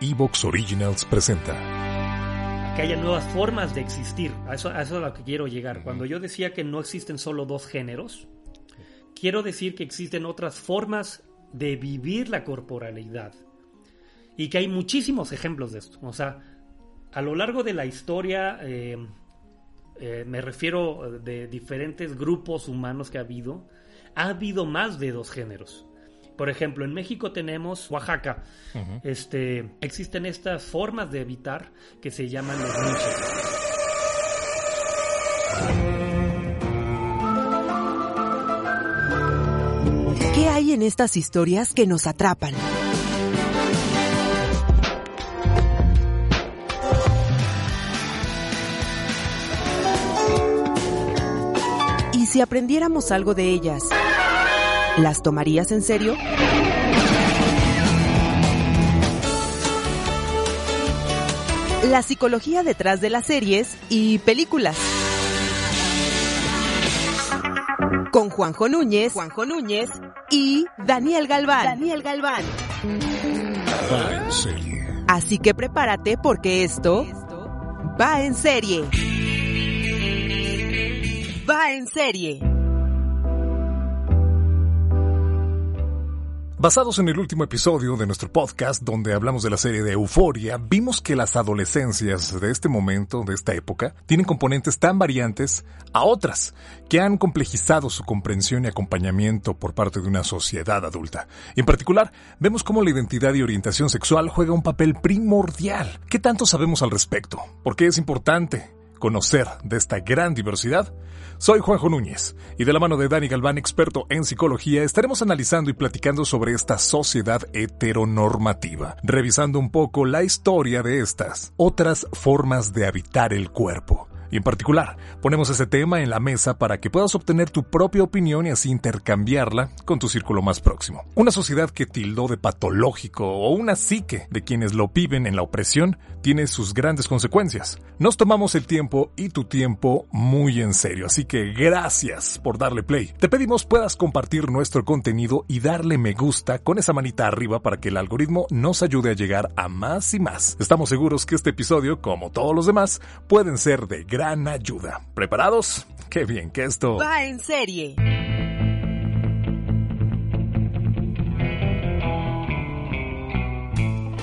Evox Originals presenta. Que haya nuevas formas de existir. A eso, a eso es a lo que quiero llegar. Cuando yo decía que no existen solo dos géneros, quiero decir que existen otras formas de vivir la corporalidad. Y que hay muchísimos ejemplos de esto. O sea, a lo largo de la historia, eh, eh, me refiero de diferentes grupos humanos que ha habido, ha habido más de dos géneros. Por ejemplo, en México tenemos Oaxaca. este, existen estas formas de evitar que se llaman los nichos. ¿Qué hay en estas historias que nos atrapan? ¿Y si aprendiéramos algo de ellas? ¿Las tomarías en serio? La psicología detrás de las series y películas. Con Juanjo Núñez, Juanjo Núñez y Daniel Galván. Daniel Galván. Va en serie. Así que prepárate porque esto va en serie. Va en serie. Basados en el último episodio de nuestro podcast donde hablamos de la serie de Euforia, vimos que las adolescencias de este momento, de esta época, tienen componentes tan variantes a otras que han complejizado su comprensión y acompañamiento por parte de una sociedad adulta. Y en particular, vemos cómo la identidad y orientación sexual juega un papel primordial. ¿Qué tanto sabemos al respecto? ¿Por qué es importante? Conocer de esta gran diversidad? Soy Juanjo Núñez y de la mano de Dani Galván, experto en psicología, estaremos analizando y platicando sobre esta sociedad heteronormativa, revisando un poco la historia de estas otras formas de habitar el cuerpo. Y en particular, ponemos ese tema en la mesa para que puedas obtener tu propia opinión y así intercambiarla con tu círculo más próximo. Una sociedad que tildó de patológico o una psique de quienes lo viven en la opresión tiene sus grandes consecuencias. Nos tomamos el tiempo y tu tiempo muy en serio, así que gracias por darle play. Te pedimos puedas compartir nuestro contenido y darle me gusta con esa manita arriba para que el algoritmo nos ayude a llegar a más y más. Estamos seguros que este episodio, como todos los demás, pueden ser de gran ayuda. ¿Preparados? Qué bien que esto Va en serie.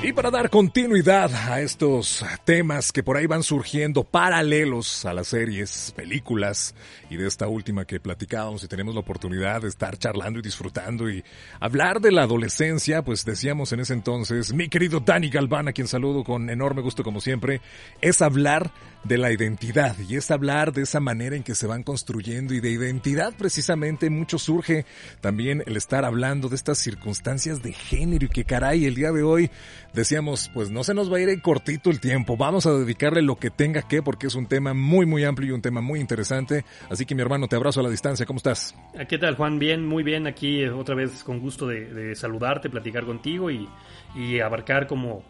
Y para dar continuidad a estos temas que por ahí van surgiendo paralelos a las series, películas de esta última que platicábamos y tenemos la oportunidad de estar charlando y disfrutando y hablar de la adolescencia, pues decíamos en ese entonces, mi querido Dani Galván, a quien saludo con enorme gusto como siempre, es hablar de la identidad y es hablar de esa manera en que se van construyendo y de identidad precisamente mucho surge también el estar hablando de estas circunstancias de género y que caray el día de hoy decíamos pues no se nos va a ir en cortito el tiempo vamos a dedicarle lo que tenga que porque es un tema muy muy amplio y un tema muy interesante así que mi hermano te abrazo a la distancia ¿cómo estás? ¿Qué tal Juan? Bien, muy bien aquí eh, otra vez con gusto de, de saludarte, platicar contigo y, y abarcar como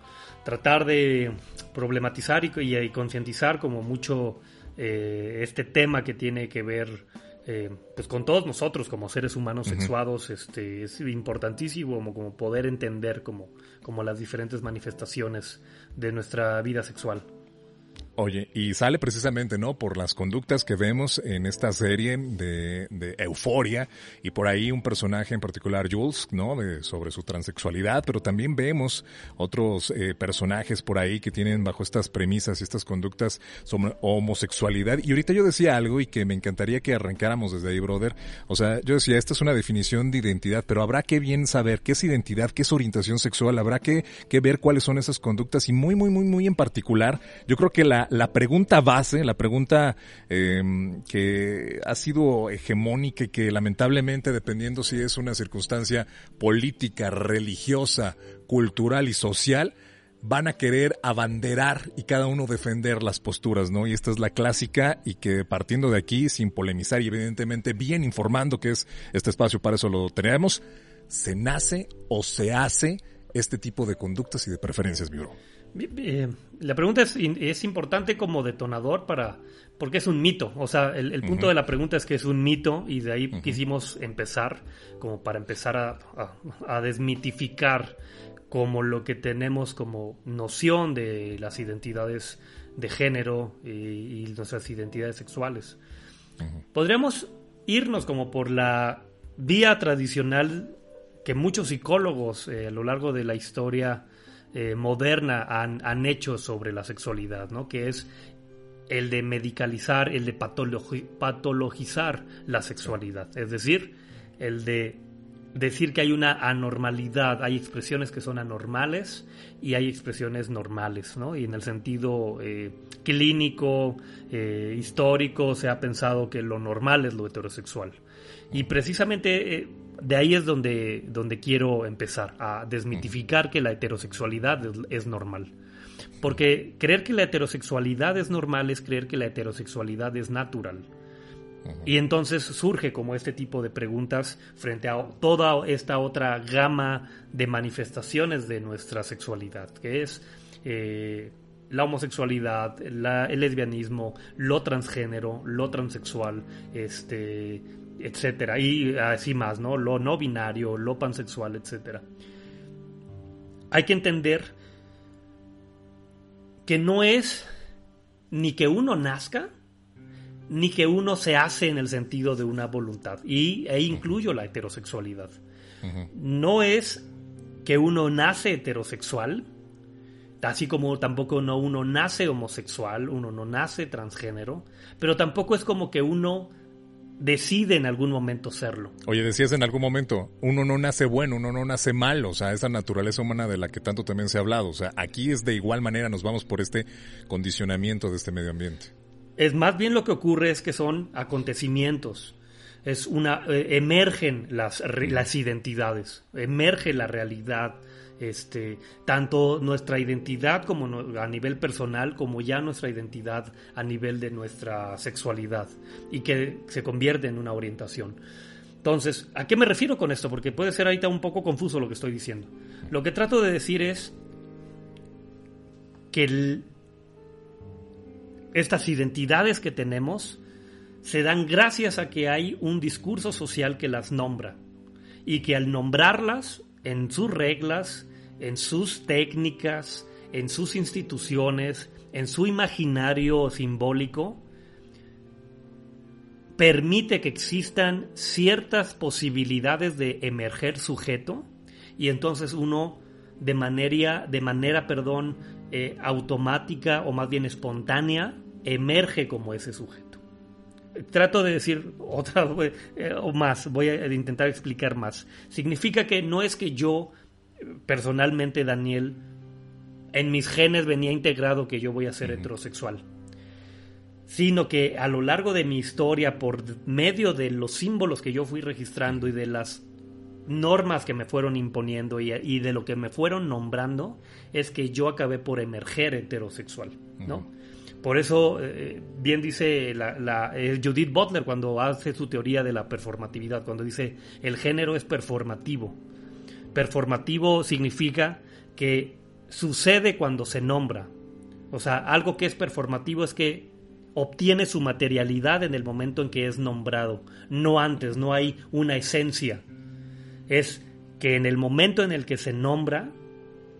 tratar de problematizar y, y- y concientizar como mucho eh, este tema que tiene que ver eh, pues con todos nosotros como seres humanos sexuados este es importantísimo como, como poder entender como, como las diferentes manifestaciones de nuestra vida sexual Oye, y sale precisamente, ¿no? Por las conductas que vemos en esta serie de, de Euforia y por ahí un personaje en particular, Jules, ¿no? De, sobre su transexualidad, pero también vemos otros eh, personajes por ahí que tienen bajo estas premisas y estas conductas sobre homosexualidad. Y ahorita yo decía algo y que me encantaría que arrancáramos desde ahí, brother. O sea, yo decía, esta es una definición de identidad, pero habrá que bien saber qué es identidad, qué es orientación sexual, habrá que, que ver cuáles son esas conductas y muy, muy, muy, muy en particular, yo creo que la la, pregunta base, la pregunta em, que ha sido hegemónica y que lamentablemente, dependiendo si es una circunstancia política, religiosa, cultural y social, van a querer abanderar y cada uno defender las posturas, ¿no? Y esta es la clásica y que partiendo de aquí, sin polemizar y evidentemente bien informando que es este espacio, para eso lo tenemos, se nace o se hace este tipo de conductas y de preferencias, bro. Eh, la pregunta es, es, importante como detonador para, porque es un mito. O sea, el, punto de la pregunta es que es un mito y de ahí quisimos empezar, como para empezar a, a, desmitificar como lo que tenemos como noción de las identidades de género y, nuestras identidades sexuales. Podríamos irnos como por la vía tradicional que muchos psicólogos eh, a lo largo de la historia eh, moderna han, hecho sobre la sexualidad, ¿no? que es el de medicalizar, el de patologizar la sexualidad, es decir, el de decir que hay una anormalidad, hay expresiones que son anormales y hay expresiones normales, ¿no? Y en el sentido eh, clínico, eh, histórico, se ha pensado que lo normal es lo heterosexual. Y precisamente de ahí es donde, donde quiero empezar, a desmitificar que la heterosexualidad es, normal. Porque creer que la heterosexualidad es normal es creer que la heterosexualidad es natural. Y entonces surge como este tipo de preguntas frente a toda esta otra gama de manifestaciones de nuestra sexualidad, que es eh, la homosexualidad, el lesbianismo, lo transgénero, lo transexual, este, etcétera, y así más, ¿no? Lo no binario, lo pansexual, etcétera. Hay que entender que no es ni que uno nazca, ni que uno se hace en el sentido de una voluntad, y, e incluyo la heterosexualidad. No es que uno nace heterosexual, así como tampoco no uno nace homosexual, uno no nace transgénero, pero tampoco es como que uno decide en algún momento serlo. Oye, decías en algún momento, uno no nace bueno, uno no nace mal, o sea, esa naturaleza humana de la que tanto también se ha hablado, o sea, aquí es de igual manera, nos vamos por este condicionamiento de este medio ambiente. Es más bien lo que ocurre es que son acontecimientos, es una, eh, emergen las, las identidades, emerge la realidad, este, tanto nuestra identidad como a nivel personal, como ya nuestra identidad a nivel de nuestra sexualidad y que se convierte en una orientación. Entonces, ¿a qué me refiero con esto? Porque puede ser ahorita un poco confuso lo que estoy diciendo. Lo que trato de decir es que estas identidades que tenemos se dan gracias a que hay un discurso social que las nombra y que al nombrarlas en sus reglas, en sus técnicas, en sus instituciones, en su imaginario simbólico, permite que existan ciertas posibilidades de emerger sujeto y entonces uno de manera, de manera perdón, eh, automática o más bien espontánea emerge como ese sujeto trato de decir otra eh, o más, voy a intentar explicar más. Significa que no es que yo, personalmente, Daniel, en mis genes venía integrado que yo voy a ser heterosexual, sino que a lo largo de mi historia, por medio de los símbolos que yo fui registrando y de las normas que me fueron imponiendo y, de lo que me fueron nombrando, es que yo acabé por emerger heterosexual, ¿no? Por eso, eh, bien dice eh, Judith Butler cuando hace su teoría de la performatividad, cuando dice el género es performativo. Performativo significa que sucede cuando se nombra. O sea, algo que es performativo es que obtiene su materialidad en el momento en que es nombrado, no antes, no hay una esencia. Es que en el momento en el que se nombra,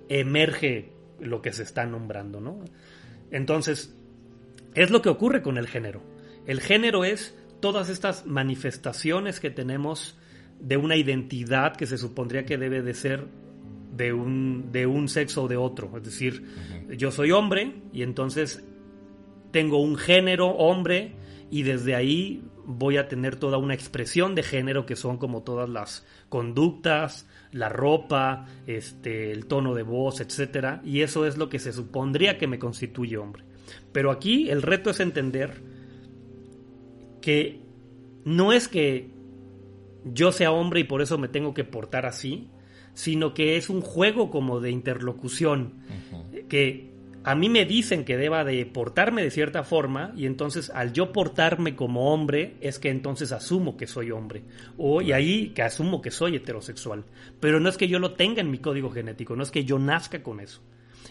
emerge lo que se está nombrando, ¿no? Entonces, es lo que ocurre con el género. El género es todas estas manifestaciones que tenemos de una identidad que se supondría que debe de ser de un, de un sexo o de otro. Es decir, yo soy hombre y entonces tengo un género hombre y desde ahí voy a tener toda una expresión de género que son como todas las conductas, la ropa, este, el tono de voz, etcétera, y eso es lo que se supondría que me constituye hombre. Pero aquí el reto es entender que no es que yo sea hombre y por eso me tengo que portar así, sino que es un juego como de interlocución, que a mí me dicen que deba de portarme de cierta forma y entonces al yo portarme como hombre es que entonces asumo que soy hombre. O y ahí que asumo que soy heterosexual. Pero no es que yo lo tenga en mi código genético no es que yo nazca con eso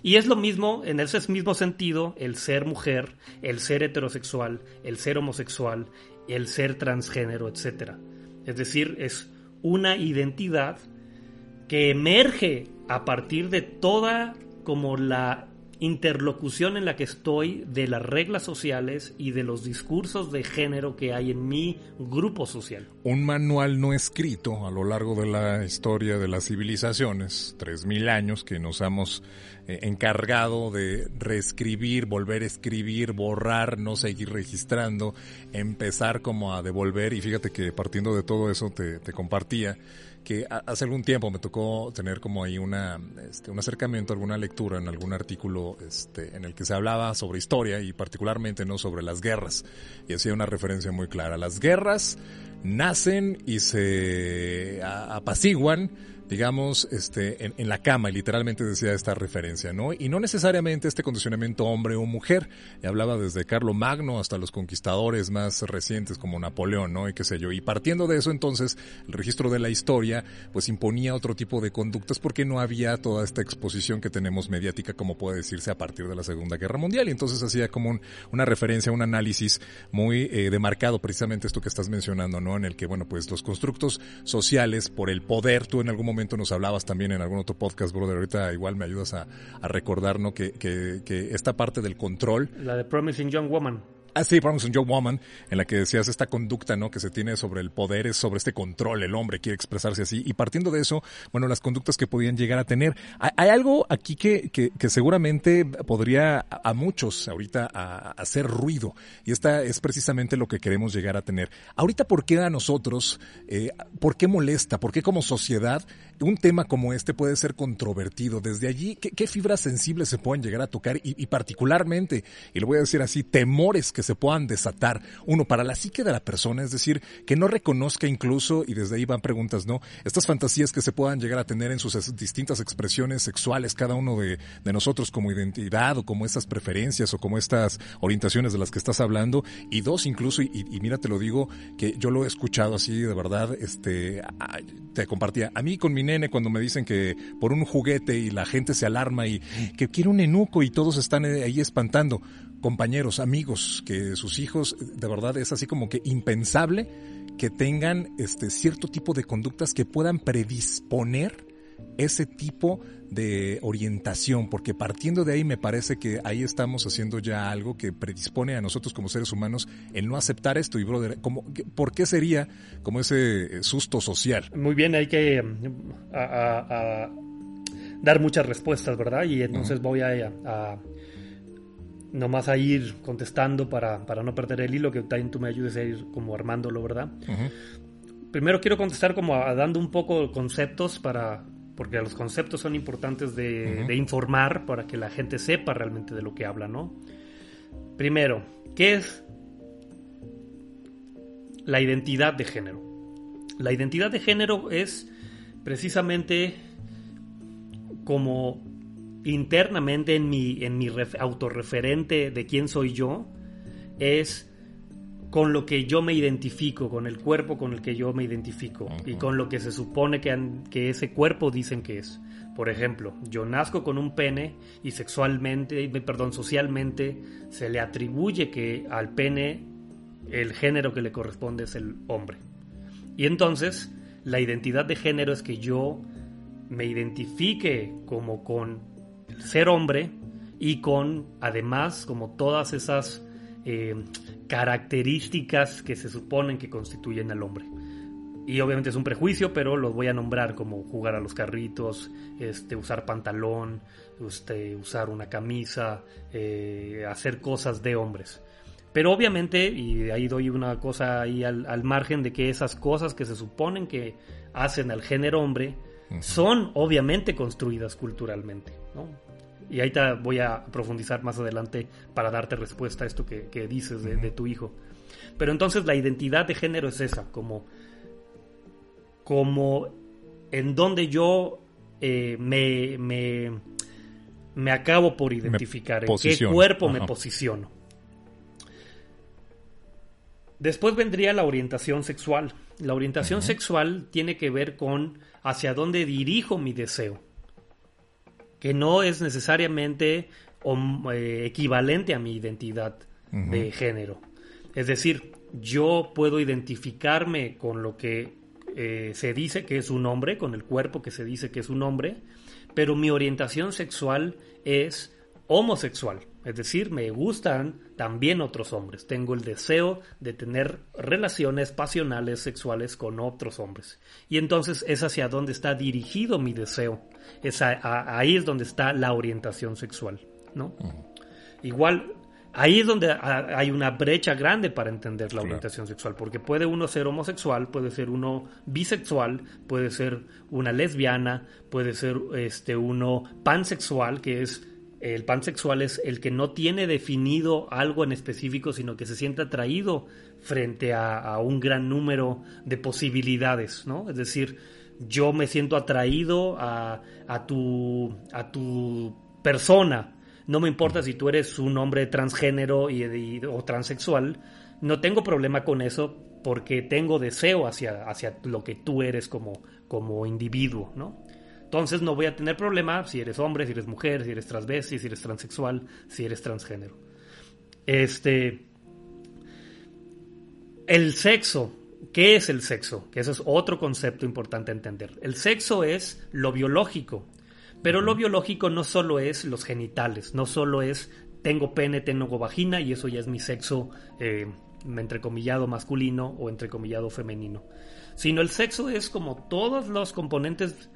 y es lo mismo en ese mismo sentido el ser mujer el ser heterosexual el ser homosexual el ser transgénero etcétera. Es decir es una identidad que emerge a partir de toda como la interlocución en la que estoy de las reglas sociales y de los discursos de género que hay en mi grupo social. Un manual no escrito a lo largo de la historia de las civilizaciones, tres mil años que nos hemos eh, encargado de reescribir, volver a escribir, borrar, no seguir registrando, empezar como a devolver y fíjate que partiendo de todo eso te compartía que hace algún tiempo me tocó tener como ahí una, este, un acercamiento, alguna lectura en algún artículo este, en el que se hablaba sobre historia y particularmente no sobre las guerras. Y hacía una referencia muy clara. Las guerras nacen y se apaciguan digamos, este, en, la cama, y literalmente decía esta referencia, ¿no? Y no necesariamente este condicionamiento hombre o mujer, y hablaba desde Carlo Magno hasta los conquistadores más recientes como Napoleón, ¿no? Y qué sé yo. Y partiendo de eso, entonces, el registro de la historia, pues imponía otro tipo de conductas porque no había toda esta exposición que tenemos mediática, como puede decirse, a partir de la Segunda Guerra Mundial. Y entonces hacía como una referencia, un análisis muy eh, demarcado, precisamente esto que estás mencionando, ¿no? En el que, bueno, pues los constructos sociales, por el poder, tú en algún momento momento nos hablabas también en algún otro podcast, brother. Ahorita igual me ayudas a, recordar, ¿no? Que, que, que esta parte del control. La de Promising Young Woman. Ah, sí, Promising Young Woman, en la que decías esta conducta, ¿no? Que se tiene sobre el poder, es sobre este control, el hombre quiere expresarse así. Y partiendo de eso, bueno, las conductas que podían llegar a tener. Hay, algo aquí que, que, seguramente podría a, muchos ahorita hacer ruido. Y esta es precisamente lo que queremos llegar a tener. Ahorita, ¿por qué a nosotros, eh, por qué molesta, por qué como sociedad un tema como este puede ser controvertido? Desde allí, ¿qué, fibras sensibles se pueden llegar a tocar? Y, y particularmente, y lo voy a decir así, temores que se puedan desatar, uno, para la psique de la persona, es decir, que no reconozca incluso, y desde ahí van preguntas, ¿no? Estas fantasías que se puedan llegar a tener en sus distintas expresiones sexuales, cada uno de, nosotros como identidad o como estas preferencias o como estas orientaciones de las que estás hablando, y dos, incluso, y, mira, te lo digo, que yo lo he escuchado así, de verdad, este, te compartía, a mí con mi nene cuando me dicen que por un juguete y la gente se alarma y que quiere un enuco y todos están ahí espantando, compañeros, amigos, que sus hijos, de verdad es así como que impensable que tengan este cierto tipo de conductas que puedan predisponer ese tipo de orientación, porque partiendo de ahí me parece que ahí estamos haciendo ya algo que predispone a nosotros como seres humanos el no aceptar esto. Y brother, ¿cómo, ¿por qué sería como ese susto social? Muy bien, hay que dar muchas respuestas, ¿verdad? Y entonces voy a nomás a ir contestando para, para, no perder el hilo, que también tú me ayudes a ir como armándolo, ¿verdad? Primero quiero contestar como dando un poco conceptos para, porque los conceptos son importantes de, de, informar para que la gente sepa realmente de lo que habla, ¿no? Primero, ¿qué es la identidad de género? La identidad de género es precisamente como internamente en mi, en mi autorreferente de quién soy yo es con lo que yo me identifico, con el cuerpo con el que yo me identifico y con lo que se supone que, que ese cuerpo dicen que es. Por ejemplo, yo nazco con un pene y sexualmente, perdón, socialmente se le atribuye que al pene el género que le corresponde es el hombre. Y entonces, la identidad de género es que yo me identifique como con ser hombre y con además como todas esas eh, características que se suponen que constituyen al hombre. Y obviamente es un prejuicio, pero los voy a nombrar como jugar a los carritos, este, usar pantalón, este, usar una camisa, eh, hacer cosas de hombres. Pero obviamente, y ahí doy una cosa ahí al, al, margen de que esas cosas que se suponen que hacen al género hombre, son obviamente construidas culturalmente. ¿no? Y ahí te voy a profundizar más adelante para darte respuesta a esto que, dices de, tu hijo. Pero entonces la identidad de género es esa, como, como en donde yo eh, me, me, acabo por identificar, en qué cuerpo me posiciono. Después vendría la orientación sexual. La orientación sexual tiene que ver con hacia dónde dirijo mi deseo, que no es necesariamente eh, equivalente a mi identidad de género. Es decir, yo puedo identificarme con lo que eh, se dice que es un hombre, con el cuerpo que se dice que es un hombre, pero mi orientación sexual es homosexual. Es decir, me gustan también otros hombres. Tengo el deseo de tener relaciones pasionales sexuales con otros hombres. Y entonces es hacia donde está dirigido mi deseo. Es ahí es donde está la orientación sexual. ¿no? Igual, ahí es donde hay una brecha grande para entender la orientación sexual, porque puede uno ser homosexual, puede ser uno bisexual, puede ser una lesbiana, puede ser este uno pansexual, que es el pansexual es el que no tiene definido algo en específico, sino que se siente atraído frente a, un gran número de posibilidades, ¿no? Es decir, yo me siento atraído a, tu, a tu persona, no me importa si tú eres un hombre transgénero y, o transexual, no tengo problema con eso porque tengo deseo hacia, hacia lo que tú eres como, como individuo, ¿no? Entonces no voy a tener problema si eres hombre, si eres mujer, si eres transvesti, si eres transexual, si eres transgénero. Este. El sexo. ¿Qué es el sexo? Que eso es otro concepto importante a entender. El sexo es lo biológico. Pero lo biológico no solo es los genitales, no solo es tengo pene, tengo vagina y eso ya es mi sexo eh, entrecomillado masculino o entrecomillado femenino. Sino el sexo es como todos los componentes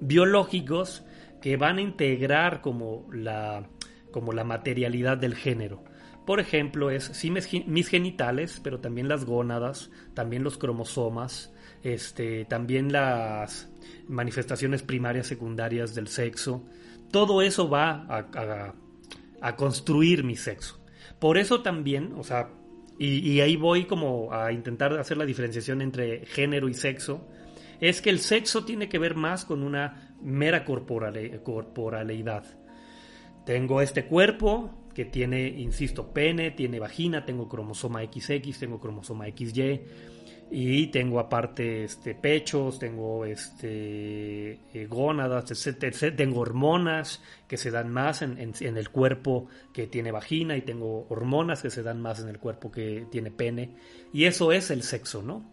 biológicos que van a integrar como la, como la materialidad del género. Por ejemplo, es sí mis genitales, pero también las gónadas, también los cromosomas, este, también las manifestaciones primarias, secundarias del sexo. Todo eso va a, construir mi sexo. Por eso también, o sea, y, y, ahí voy como a intentar hacer la diferenciación entre género y sexo, es que el sexo tiene que ver más con una mera corporalidad. Tengo este cuerpo que tiene, insisto, pene, tiene vagina, tengo cromosoma XX, tengo cromosoma XY y tengo aparte este pechos, tengo este eh, gónadas, etc, tengo hormonas que se dan más en, el cuerpo que tiene vagina y tengo hormonas que se dan más en el cuerpo que tiene pene y eso es el sexo, ¿no?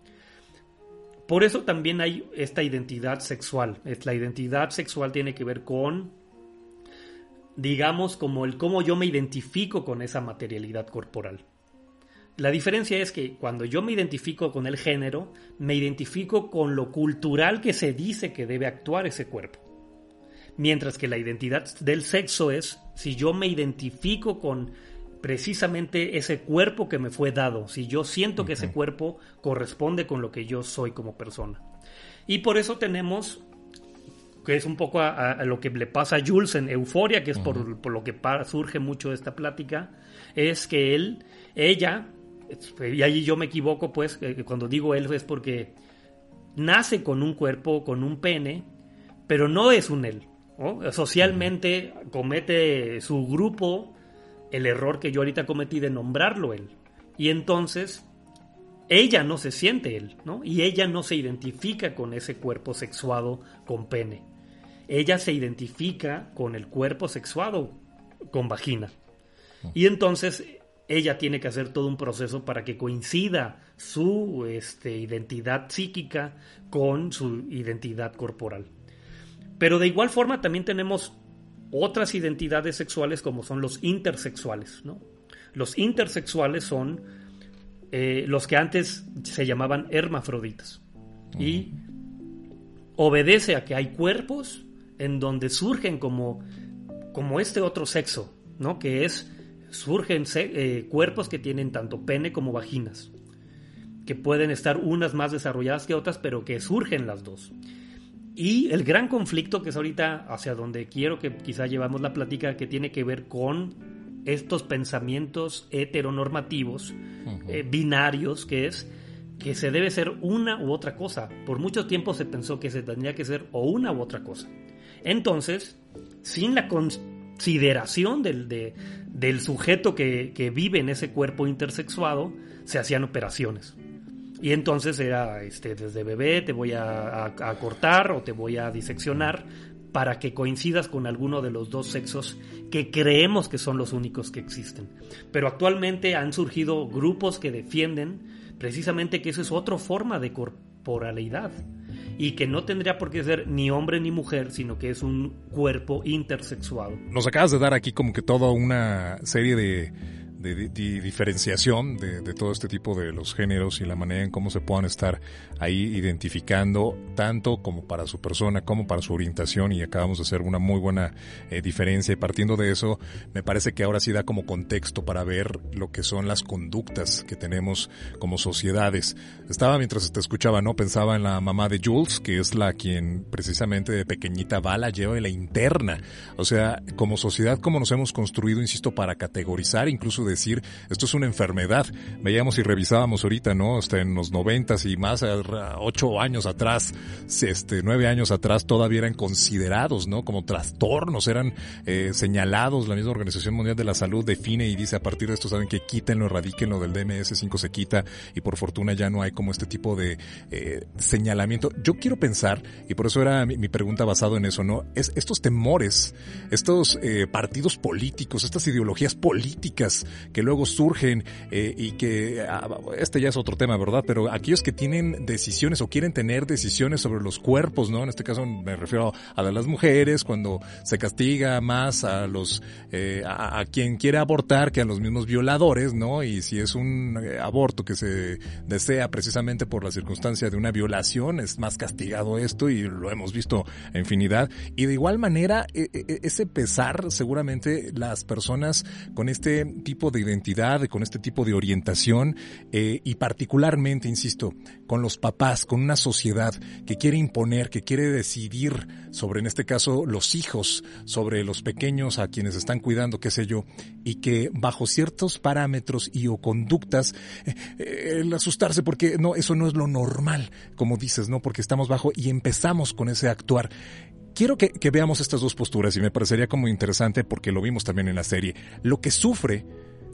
Por eso también hay esta identidad sexual. La identidad sexual tiene que ver con, digamos, como el cómo yo me identifico con esa materialidad corporal. La diferencia es que cuando yo me identifico con el género, me identifico con lo cultural que se dice que debe actuar ese cuerpo. Mientras que la identidad del sexo es si yo me identifico con precisamente ese cuerpo que me fue dado, si yo siento que ese cuerpo corresponde con lo que yo soy como persona. Y por eso tenemos, que es un poco a, lo que le pasa a Jules en Euforia, que es por, lo que surge mucho esta plática, es que él, ella, y ahí yo me equivoco, pues, eh, cuando digo él es porque nace con un cuerpo, con un pene, pero no es un él. Socialmente comete su grupo el error que yo ahorita cometí de nombrarlo él. Y entonces ella no se siente él, ¿no? Y ella no se identifica con ese cuerpo sexuado con pene. Ella se identifica con el cuerpo sexuado con vagina. Y entonces ella tiene que hacer todo un proceso para que coincida su este, identidad psíquica con su identidad corporal. Pero de igual forma también tenemos otras identidades sexuales como son los intersexuales. ¿no? Los intersexuales son eh, los que antes se llamaban hermafroditas. Y obedece a que hay cuerpos en donde surgen como, como este otro sexo, ¿no? que es, surgen eh, cuerpos que tienen tanto pene como vaginas, que pueden estar unas más desarrolladas que otras, pero que surgen las dos. Y el gran conflicto que es ahorita hacia donde quiero que quizá llevamos la plática que tiene que ver con estos pensamientos heteronormativos, eh, binarios, que es que se debe ser una u otra cosa. Por mucho tiempo se pensó que se tendría que ser o una u otra cosa. Entonces, sin la consideración del, del sujeto que, que, vive en ese cuerpo intersexuado, se hacían operaciones. Y entonces era, este, desde bebé te voy a, a, cortar o te voy a diseccionar para que coincidas con alguno de los dos sexos que creemos que son los únicos que existen. Pero actualmente han surgido grupos que defienden precisamente que eso es otra forma de corporalidad y que no tendría por qué ser ni hombre ni mujer, sino que es un cuerpo intersexuado. Nos acabas de dar aquí como que toda una serie de de, diferenciación de, de, todo este tipo de los géneros y la manera en cómo se puedan estar ahí identificando tanto como para su persona como para su orientación y acabamos de hacer una muy buena eh, diferencia y partiendo de eso me parece que ahora sí da como contexto para ver lo que son las conductas que tenemos como sociedades. Estaba mientras te escuchaba, ¿no? Pensaba en la mamá de Jules, que es la quien precisamente de pequeñita va, la lleva y la interna. O sea, como sociedad, como nos hemos construido, insisto, para categorizar, incluso decir, esto es una enfermedad. Veíamos y revisábamos ahorita, ¿no? Hasta en los noventas y más, ocho años atrás, este, nueve años atrás, todavía eran considerados, ¿no? Como trastornos, eran eh, señalados. La misma Organización Mundial de la Salud define y dice a partir de esto, saben que quítenlo, erradiquenlo del DMS5 se quita y por fortuna ya no hay como este tipo de eh, señalamiento. Yo quiero pensar, y por eso era mi, pregunta basado en eso, ¿no? Es estos temores, estos eh, partidos políticos, estas ideologías políticas que luego surgen eh, y que ah, este ya es otro tema, ¿verdad? Pero aquellos que tienen decisiones o quieren tener decisiones sobre los cuerpos, ¿no? En este caso me refiero a las mujeres cuando se castiga más a los eh, a, quien quiere abortar que a los mismos violadores, ¿no? Y si es un eh, aborto que se desea precisamente por la circunstancia de una violación, es más castigado esto y lo hemos visto infinidad. Y de igual manera, e, e, e, ese pesar, seguramente las personas con este tipo de identidad, con este tipo de orientación eh, y particularmente, insisto, con los papás, con una sociedad que quiere imponer, que quiere decidir sobre, en este caso, los hijos, sobre los pequeños a quienes están cuidando, qué sé yo, y que bajo ciertos parámetros y o conductas, eh, eh, el asustarse porque no, eso no es lo normal, como dices, ¿no? Porque estamos bajo y empezamos con ese actuar quiero que, que, veamos estas dos posturas y me parecería como interesante porque lo vimos también en la serie. Lo que sufre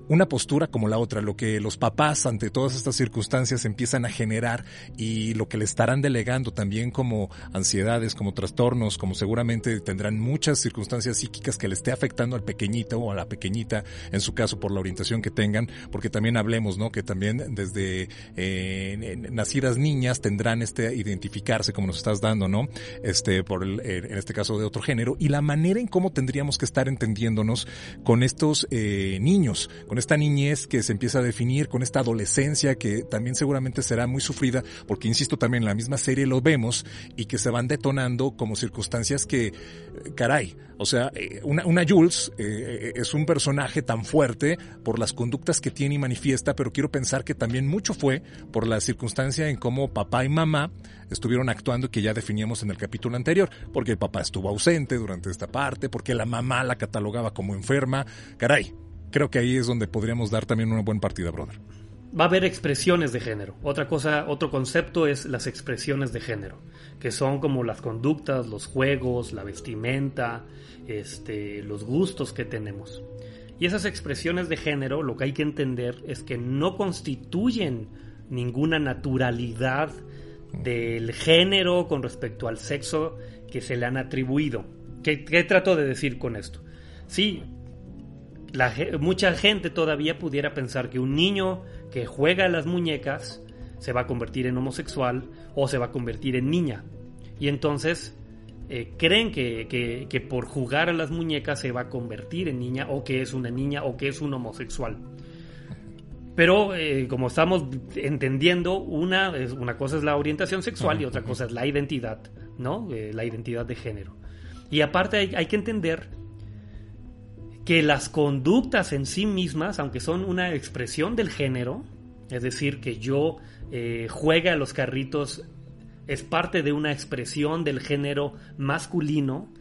una postura como la otra, lo que los papás ante todas estas circunstancias empiezan a generar y lo que le estarán delegando también como ansiedades, como trastornos, como seguramente tendrán muchas circunstancias psíquicas que le esté afectando al pequeñito o a la pequeñita, en su caso por la orientación que tengan, porque también hablemos, ¿no? Que también desde eh, nacidas niñas tendrán este identificarse como nos estás dando, ¿no? Este, por el, en este caso de otro género y la manera en cómo tendríamos que estar entendiéndonos con estos eh, niños, esta niñez que se empieza a definir, con esta adolescencia que también seguramente será muy sufrida, porque insisto también en la misma serie lo vemos y que se van detonando como circunstancias que, caray, o sea, eh, una, una Jules eh, es un personaje tan fuerte por las conductas que tiene y manifiesta, pero quiero pensar que también mucho fue por la circunstancia en cómo papá y mamá estuvieron actuando que ya definíamos en el capítulo anterior, porque el papá estuvo ausente durante esta parte, porque la mamá la catalogaba como enferma, caray, creo que ahí es donde podríamos dar también una buena partida, brother. Va a haber expresiones de género. Otra cosa, otro concepto es las expresiones de género, que son como las conductas, los juegos, la vestimenta, este, los gustos que tenemos. Y esas expresiones de género, lo que hay que entender es que no constituyen ninguna naturalidad del género con respecto al sexo que se le han atribuido. ¿Qué, qué trato de decir con esto? Sí, mucha gente todavía pudiera pensar que un niño que juega a las muñecas se va a convertir en homosexual o se va a convertir en niña. Y entonces eh, creen que, que, por jugar a las muñecas se va a convertir en niña o que es una niña o que es un homosexual. Pero eh, como estamos entendiendo, una, una cosa es la orientación sexual y otra cosa es la identidad, ¿no? Eh, la identidad de género. Y aparte hay que entender que las conductas en sí mismas, aunque son una expresión del género, es decir, que yo eh, juegue a los carritos es parte de una expresión del género masculino,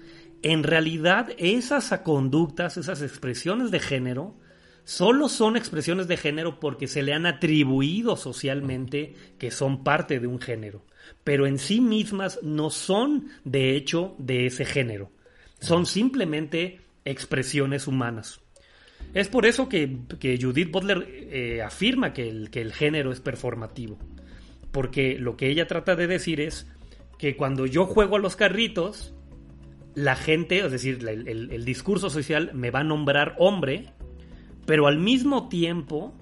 en realidad esas conductas, esas expresiones de género, solo son expresiones de género porque se le han atribuido socialmente que son parte de un género, pero en sí mismas no son de hecho de ese género, son simplemente expresiones humanas. Es por eso que, Judith Butler eh, afirma que el, que el género es performativo, porque lo que ella trata de decir es que cuando yo juego a los carritos, la gente, es decir, el, discurso social me va a nombrar hombre, pero al mismo tiempo,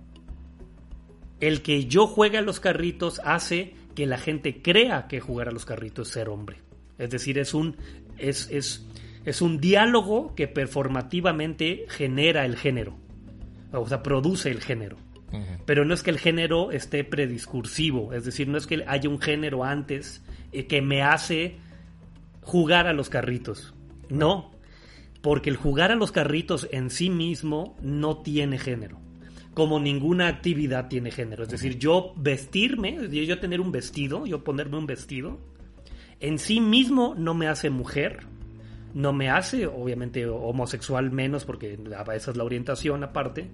el que yo juegue a los carritos hace que la gente crea que jugar a los carritos es ser hombre. Es decir, es un, es, es, es un diálogo que performativamente genera el género. O sea, produce el género. Pero no es que el género esté prediscursivo. Es decir, no es que haya un género antes eh, que me hace jugar a los carritos. No, porque el jugar a los carritos en sí mismo no tiene género. Como ninguna actividad tiene género. Es decir, yo vestirme, yo tener un vestido, yo ponerme un vestido, en sí mismo no me hace mujer, no me hace, obviamente, homosexual menos, porque esa es la orientación aparte,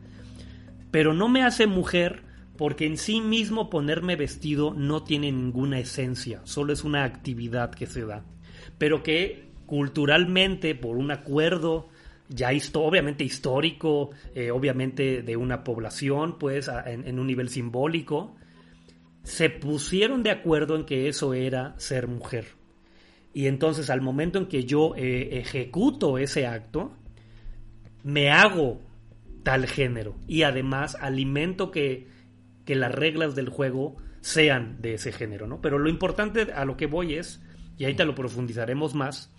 pero no me hace mujer porque en sí mismo ponerme vestido no tiene ninguna esencia, solo es una actividad que se da pero que culturalmente, por un acuerdo ya obviamente histórico, eh, obviamente de una población, pues en, un nivel simbólico, se pusieron de acuerdo en que eso era ser mujer. Y entonces al momento en que yo eh, ejecuto ese acto, me hago tal género y además alimento que, que las reglas del juego sean de ese género, ¿no? Pero lo importante a lo que voy es y ahí te lo profundizaremos más,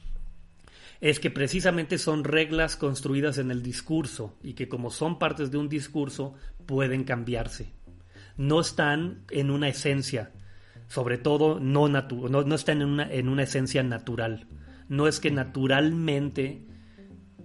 es que precisamente son reglas construidas en el discurso y que como son partes de un discurso pueden cambiarse. No están en una esencia, sobre todo no, no, no están en una, en una esencia natural. No es que naturalmente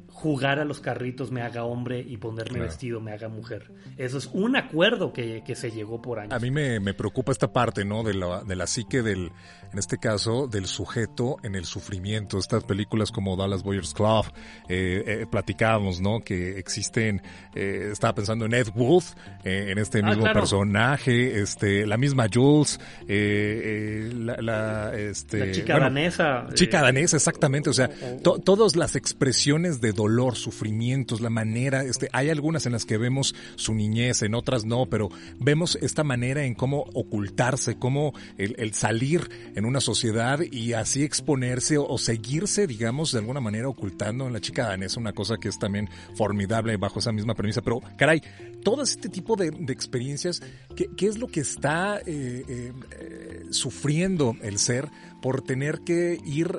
jugar a los carritos me haga hombre y ponerme vestido me haga mujer. Eso es un acuerdo que, se llegó por años. A mí me, preocupa esta parte, ¿no? De la, de la psique del, en este caso, del sujeto en el sufrimiento. Estas películas como Dallas Boyers Club, eh, eh platicábamos, ¿no? Que existen, eh, estaba pensando en Ed Wood, eh, en este ah, mismo personaje, este, la misma Jules, la, la, este, chica danesa. Chica danesa, exactamente. O sea, todas las expresiones de dolor sufrimientos, la manera, este, hay algunas en las que vemos su niñez, en otras no, pero vemos esta manera en cómo ocultarse, cómo el, salir en una sociedad y así exponerse o, seguirse, digamos, de alguna manera ocultando en la chica danesa, una cosa que es también formidable bajo esa misma premisa, pero caray, todo este tipo de, experiencias, ¿qué, es lo que está eh, eh, eh, sufriendo el ser por tener que ir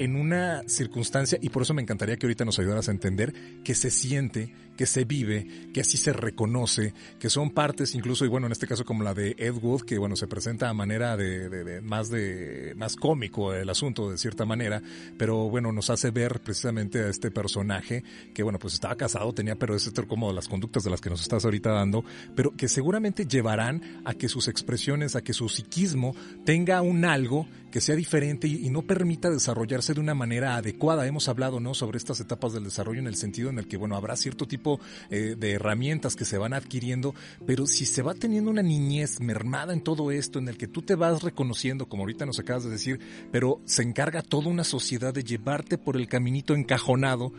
en una circunstancia, y por eso me encantaría que ahorita nos ayudaras a entender que se siente, que se vive, que así se reconoce, que son partes incluso, y bueno, en este caso como la de Ed Wood, que bueno, se presenta a manera de, más de, más cómico el asunto de cierta manera, pero bueno, nos hace ver precisamente a este personaje que bueno, pues estaba casado, tenía, pero es como las conductas de las que nos estás ahorita dando, pero que seguramente llevarán a que sus expresiones, a que su psiquismo tenga un algo que sea diferente y, no permita desarrollarse de una manera adecuada. Hemos hablado, ¿no? Sobre estas etapas del desarrollo en el sentido en el que, bueno, habrá cierto tipo eh, de herramientas que se van adquiriendo, pero si se va teniendo una niñez mermada en todo esto, en el que tú te vas reconociendo, como ahorita nos acabas de decir, pero se encarga toda una sociedad de llevarte por el caminito encajonado,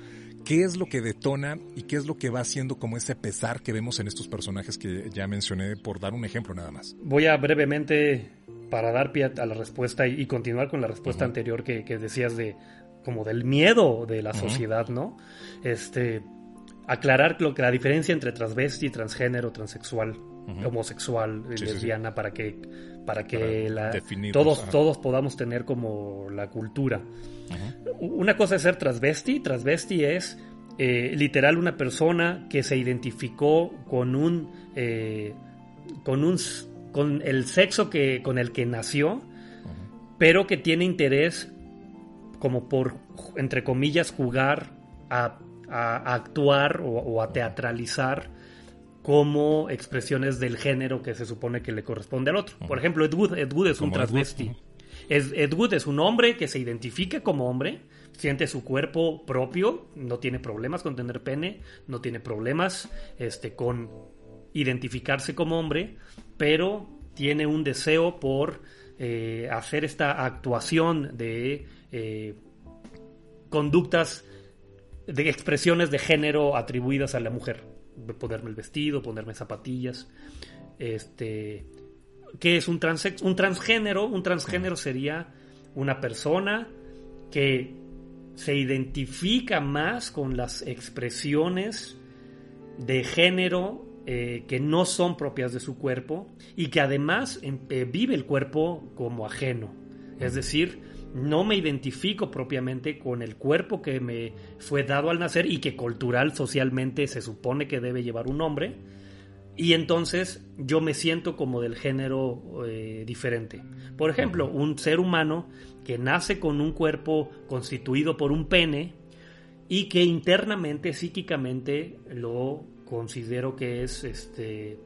¿Qué es lo que detona y qué es lo que va haciendo como ese pesar que vemos en estos personajes que ya mencioné, por dar un ejemplo nada más? Voy a brevemente para dar pie a la respuesta y, continuar con la respuesta anterior que, decías de como del miedo de la sociedad, ¿no? Este aclarar lo que la diferencia entre transvesti, transgénero, transexual, homosexual, lesbiana, para que para que la, todos todos podamos tener como la cultura. Una cosa es ser transvesti, transvesti es eh, literal una persona que se identificó con un eh, con un con el sexo que, con el que nació, pero que tiene interés como por, entre comillas, jugar a, actuar o, a teatralizar como expresiones del género que se supone que le corresponde al otro. Por ejemplo, Ed Wood, es un transvesti. Ed Wood es un hombre que se identifica como hombre, siente su cuerpo propio, no tiene problemas con tener pene, no tiene problemas este, con identificarse como hombre, pero tiene un deseo por eh, hacer esta actuación de eh, conductas, de expresiones de género atribuidas a la mujer. Ponerme el vestido, ponerme zapatillas. Este, ¿Qué es un, un transgénero? Un transgénero sería una persona que se identifica más con las expresiones de género eh, que no son propias de su cuerpo y que además em, eh, vive el cuerpo como ajeno. Es decir, no me identifico propiamente con el cuerpo que me fue dado al nacer y que cultural, socialmente se supone que debe llevar un hombre. Y entonces yo me siento como del género eh, diferente. Por ejemplo, un ser humano que nace con un cuerpo constituido por un pene y que internamente, psíquicamente, lo considero que es este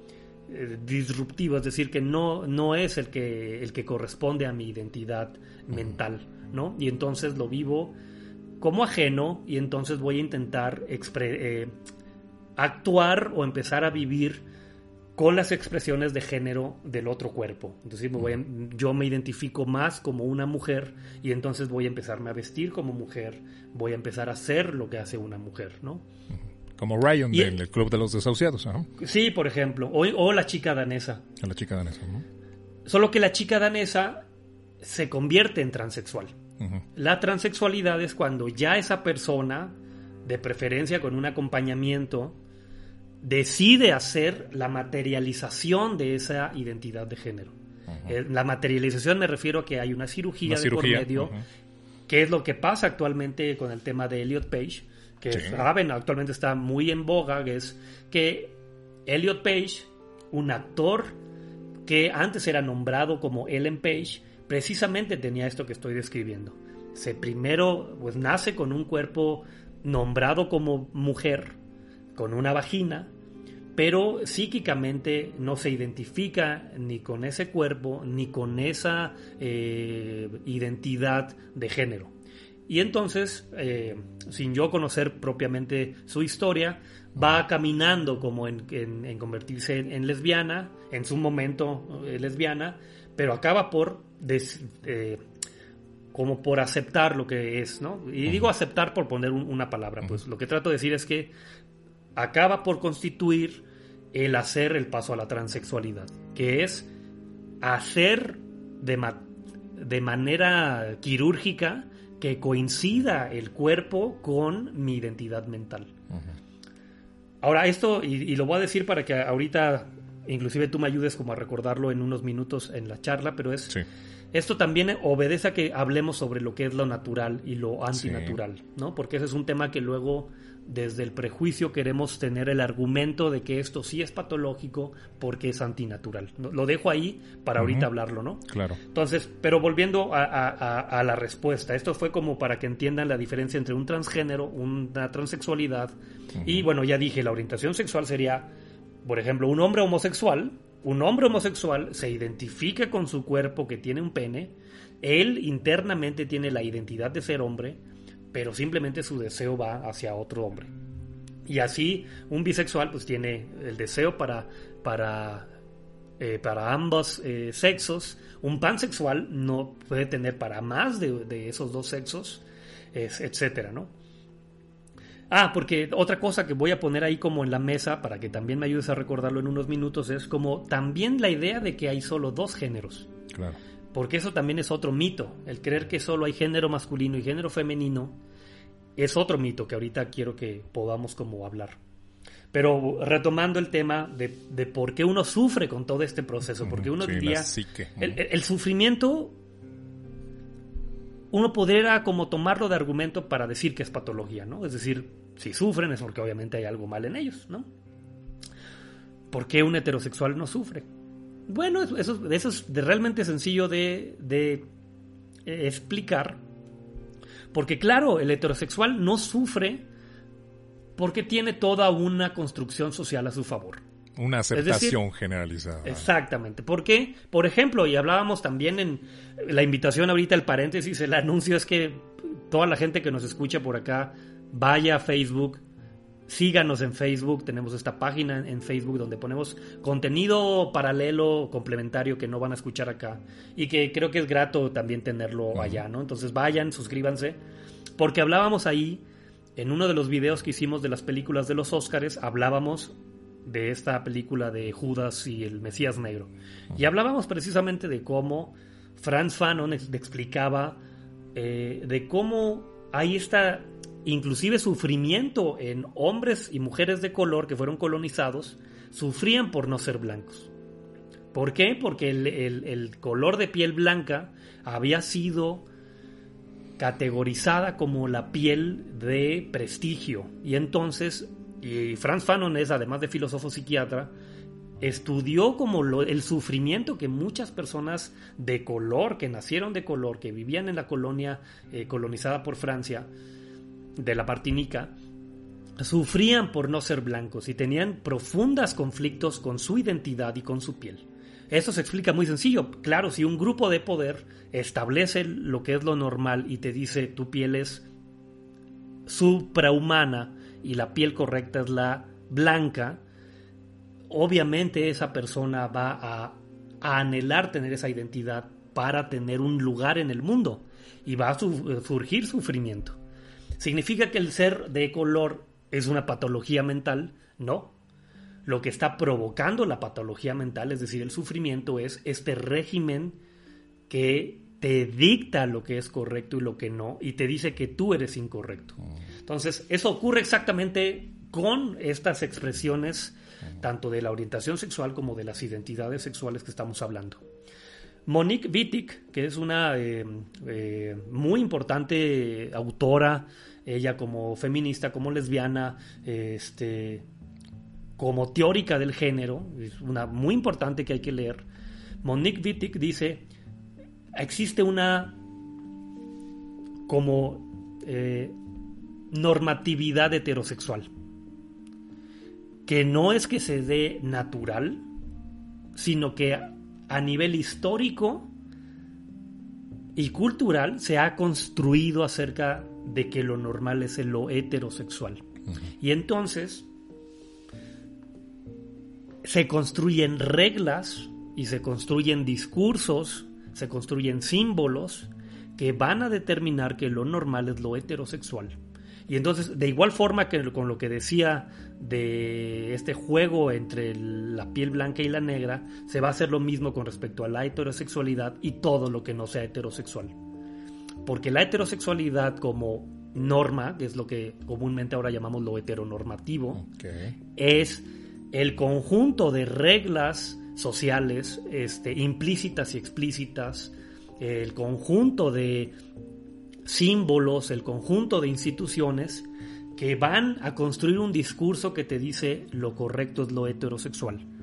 eh, disruptivo, es decir, que no, no es el que, el que corresponde a mi identidad mental, ¿no? Y entonces lo vivo como ajeno y entonces voy a intentar eh, actuar o empezar a vivir con las expresiones de género del otro cuerpo. Entonces me voy yo me identifico más como una mujer y entonces voy a empezarme a vestir como mujer, voy a empezar a hacer lo que hace una mujer, ¿no? Como Ryan del Club de los Desahuciados, Sí, por ejemplo, o, o la chica danesa. La chica danesa, ¿no? Solo que la chica danesa se convierte en transexual. La transexualidad es cuando ya esa persona, de preferencia con un acompañamiento, decide hacer la materialización de esa identidad de género. Eh, la materialización me refiero a que hay una cirugía, de por medio, que es lo que pasa actualmente con el tema de Elliot Page, que saben, actualmente está muy en boga, que es que Elliot Page, un actor que antes era nombrado como Ellen Page, precisamente tenía esto que estoy describiendo. Se primero pues nace con un cuerpo nombrado como mujer, con una vagina, pero psíquicamente no se identifica ni con ese cuerpo ni con esa eh, identidad de género. Y entonces, eh, sin yo conocer propiamente su historia, va caminando como en, convertirse en, lesbiana, en su momento eh, lesbiana, pero acaba por como por aceptar lo que es, ¿no? Y digo aceptar por poner una palabra, pues. Lo que trato de decir es que acaba por constituir el hacer el paso a la transexualidad, que es hacer de, de manera quirúrgica que coincida el cuerpo con mi identidad mental. Ahora, esto, y, lo voy a decir para que ahorita, inclusive tú me ayudes como a recordarlo en unos minutos en la charla, pero es... Esto también obedece a que hablemos sobre lo que es lo natural y lo antinatural, ¿no? Porque ese es un tema que luego desde el prejuicio queremos tener el argumento de que esto sí es patológico porque es antinatural. Lo dejo ahí para ahorita hablarlo, ¿no? Claro. Entonces, pero volviendo a, la respuesta, esto fue como para que entiendan la diferencia entre un transgénero, una transexualidad, y bueno, ya dije, la orientación sexual sería, por ejemplo, un hombre homosexual, un hombre homosexual se identifica con su cuerpo que tiene un pene, él internamente tiene la identidad de ser hombre, pero simplemente su deseo va hacia otro hombre. Y así un bisexual pues tiene el deseo para, para, eh, para ambos eh, sexos. Un pansexual no puede tener para más de, esos dos sexos, es, etcétera, ¿no? Ah, porque otra cosa que voy a poner ahí como en la mesa para que también me ayudes a recordarlo en unos minutos es como también la idea de que hay solo dos géneros. Claro porque eso también es otro mito. El creer que solo hay género masculino y género femenino es otro mito que ahorita quiero que podamos como hablar. Pero retomando el tema de, por qué uno sufre con todo este proceso, porque uno diría, el, el, sufrimiento, uno podría como tomarlo de argumento para decir que es patología, ¿no? Es decir, si sufren es porque obviamente hay algo mal en ellos, ¿no? ¿Por qué un heterosexual no sufre? Bueno, eso, eso es realmente sencillo de, de eh, explicar. Porque claro, el heterosexual no sufre porque tiene toda una construcción social a su favor. Una aceptación generalizada. Exactamente. ¿Por qué? Por ejemplo, y hablábamos también en la invitación ahorita, el paréntesis, el anuncio es que toda la gente que nos escucha por acá vaya a Facebook, síganos en Facebook, tenemos esta página en Facebook donde ponemos contenido paralelo, complementario que no van a escuchar acá y que creo que es grato también tenerlo allá, ¿no? Entonces vayan, suscríbanse, porque hablábamos ahí, en uno de los videos que hicimos de las películas de los Óscares, hablábamos de esta película de Judas y el Mesías Negro. Y hablábamos precisamente de cómo Franz Fanon explicaba eh, de cómo hay esta inclusive sufrimiento en hombres y mujeres de color que fueron colonizados, sufrían por no ser blancos. ¿Por qué? Porque el, color de piel blanca había sido categorizada como la piel de prestigio. Y entonces, y Franz Fanon es, además de filósofo psiquiatra, estudió como el sufrimiento que muchas personas de color, que nacieron de color, que vivían en la colonia eh, colonizada por Francia, de la Martinica, sufrían por no ser blancos y tenían profundos conflictos con su identidad y con su piel. Eso se explica muy sencillo. Claro, si un grupo de poder establece lo que es lo normal y te dice tu piel es suprahumana y la piel correcta es la blanca, obviamente esa persona va a, a anhelar tener esa identidad para tener un lugar en el mundo y va a surgir sufrimiento. ¿Significa que el ser de color es una patología mental? No. Lo que está provocando la patología mental, es decir, el sufrimiento, es este régimen que te dicta lo que es correcto y lo que no, y te dice que tú eres incorrecto. Mm. Entonces, eso ocurre exactamente con estas expresiones, mm. tanto de la orientación sexual como de las identidades sexuales que estamos hablando. Monique Wittig, que es una eh, eh, muy importante autora, ella como feminista, como lesbiana, este, como teórica del género, es una muy importante que hay que leer. Monique Wittig dice, existe una como eh, normatividad heterosexual, que no es que se dé natural, sino que a nivel histórico y cultural se ha construido acerca de que lo normal es lo heterosexual. Y entonces se construyen reglas y se construyen discursos, se construyen símbolos que van a determinar que lo normal es lo heterosexual. Y entonces, de igual forma que con lo que decía de este juego entre la piel blanca y la negra, se va a hacer lo mismo con respecto a la heterosexualidad y todo lo que no sea heterosexual. Porque la heterosexualidad como norma, que es lo que comúnmente ahora llamamos lo heteronormativo, es el conjunto de reglas sociales este, implícitas y explícitas, el conjunto de símbolos, el conjunto de instituciones que van a construir un discurso que te dice lo correcto es lo heterosexual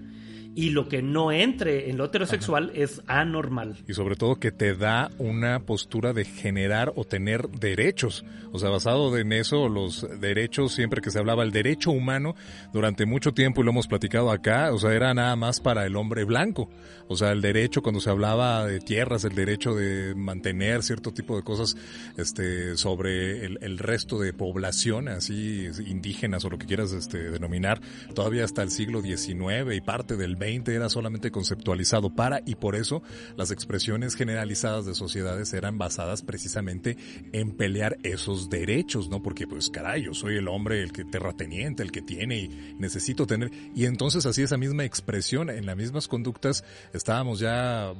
y lo que no entre en lo heterosexual es anormal. Y sobre todo que te da una postura de generar o tener derechos. O sea, basado en eso, los derechos, siempre que se hablaba el derecho humano, durante mucho tiempo, y lo hemos platicado acá, o sea, era nada más para el hombre blanco. O sea, el derecho cuando se hablaba de tierras, el derecho de mantener cierto tipo de cosas este, sobre el, el resto de población, así indígenas o lo que quieras este, denominar, todavía hasta el siglo XIX y parte del era solamente conceptualizado para y por eso las expresiones generalizadas de sociedades eran basadas precisamente en pelear esos derechos, ¿no? Porque pues caray, yo soy el hombre, el que terrateniente, el que tiene y necesito tener. Y entonces así esa misma expresión, en las mismas conductas, estábamos ya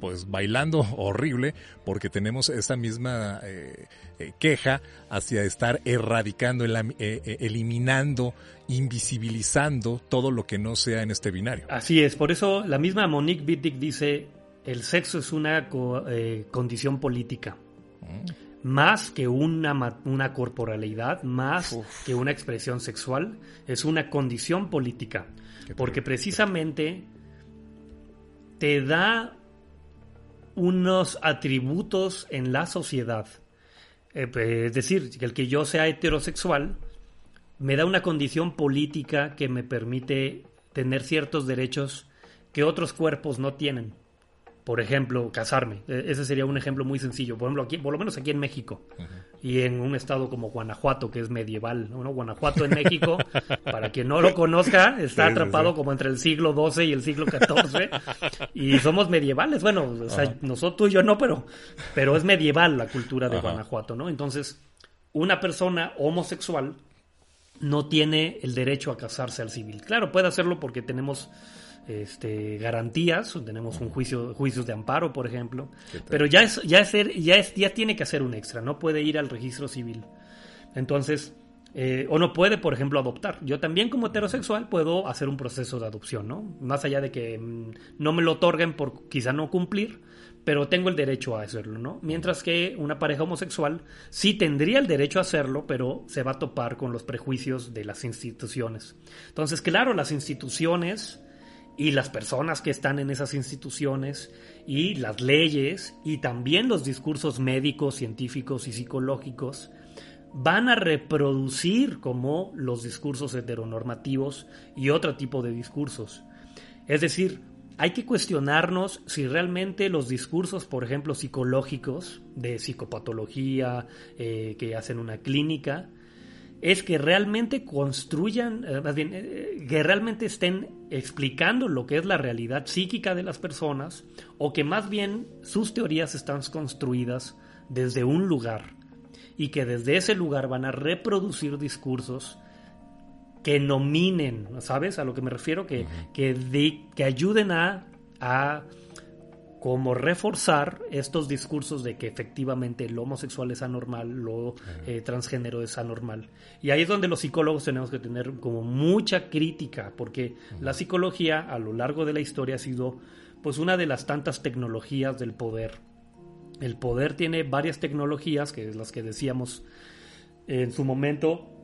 pues bailando horrible porque tenemos esa misma eh, eh, queja hacia estar erradicando, eh, eliminando invisibilizando todo lo que no sea en este binario. Así es, por eso la misma Monique Wittig dice, el sexo es una eh, condición política. Mm. Más que una, una corporalidad, más que una expresión sexual, es una condición política. Porque precisamente te da unos atributos en la sociedad. Eh, es decir, el que yo sea heterosexual me da una condición política que me permite tener ciertos derechos que otros cuerpos no tienen. Por ejemplo, casarme. E, ese sería un ejemplo muy sencillo. Por ejemplo, aquí, por lo menos aquí en México y en un estado como Guanajuato, que es medieval. ¿no? Guanajuato en México, para quien no lo conozca, está atrapado como entre el siglo XII y el siglo XIV. Y somos medievales. Bueno, o sea, nosotros tú y yo no, pero, pero es medieval la cultura de Guanajuato, ¿no? Entonces, una persona homosexual no tiene el derecho a casarse al civil. Claro, puede hacerlo porque tenemos este, garantías, tenemos un juicio, juicios de amparo, por ejemplo, pero ya es, ya es, ya es, ya tiene que hacer un extra, no puede ir al registro civil. Entonces, eh, o no puede, por ejemplo, adoptar. Yo también como heterosexual puedo hacer un proceso de adopción, ¿no? Más allá de que mm, no me lo otorguen por quizá no cumplir, pero tengo el derecho a hacerlo, ¿no? Mientras que una pareja homosexual sí tendría el derecho a hacerlo, pero se va a topar con los prejuicios de las instituciones. Entonces, claro, las instituciones y las personas que están en esas instituciones y las leyes y también los discursos médicos, científicos y psicológicos van a reproducir como los discursos heteronormativos y otro tipo de discursos. Es decir, hay que cuestionarnos si realmente los discursos, por ejemplo, psicológicos de psicopatología eh, que hacen una clínica, es que realmente construyan, eh, más bien, eh, que realmente estén explicando lo que es la realidad psíquica de las personas o que más bien sus teorías están construidas desde un lugar y que desde ese lugar van a reproducir discursos que nominen, ¿sabes? A lo que me refiero, que, que, que ayuden a, a como reforzar estos discursos de que efectivamente lo homosexual es anormal, lo eh, transgénero es anormal. Y ahí es donde los psicólogos tenemos que tener como mucha crítica, porque la psicología a lo largo de la historia ha sido pues una de las tantas tecnologías del poder. El poder tiene varias tecnologías, que es las que decíamos en su momento,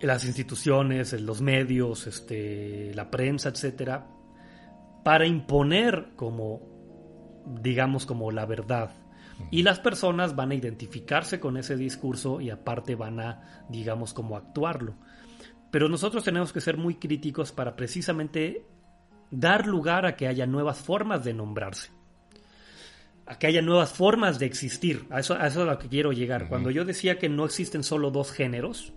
las instituciones, los medios, este, la prensa, etcétera, para imponer como, digamos, como la verdad. Y las personas van a identificarse con ese discurso y aparte van a, digamos, como actuarlo. Pero nosotros tenemos que ser muy críticos para precisamente dar lugar a que haya nuevas formas de nombrarse. A que haya nuevas formas de existir. A eso, es a lo que quiero llegar. Cuando yo decía que no existen solo dos géneros,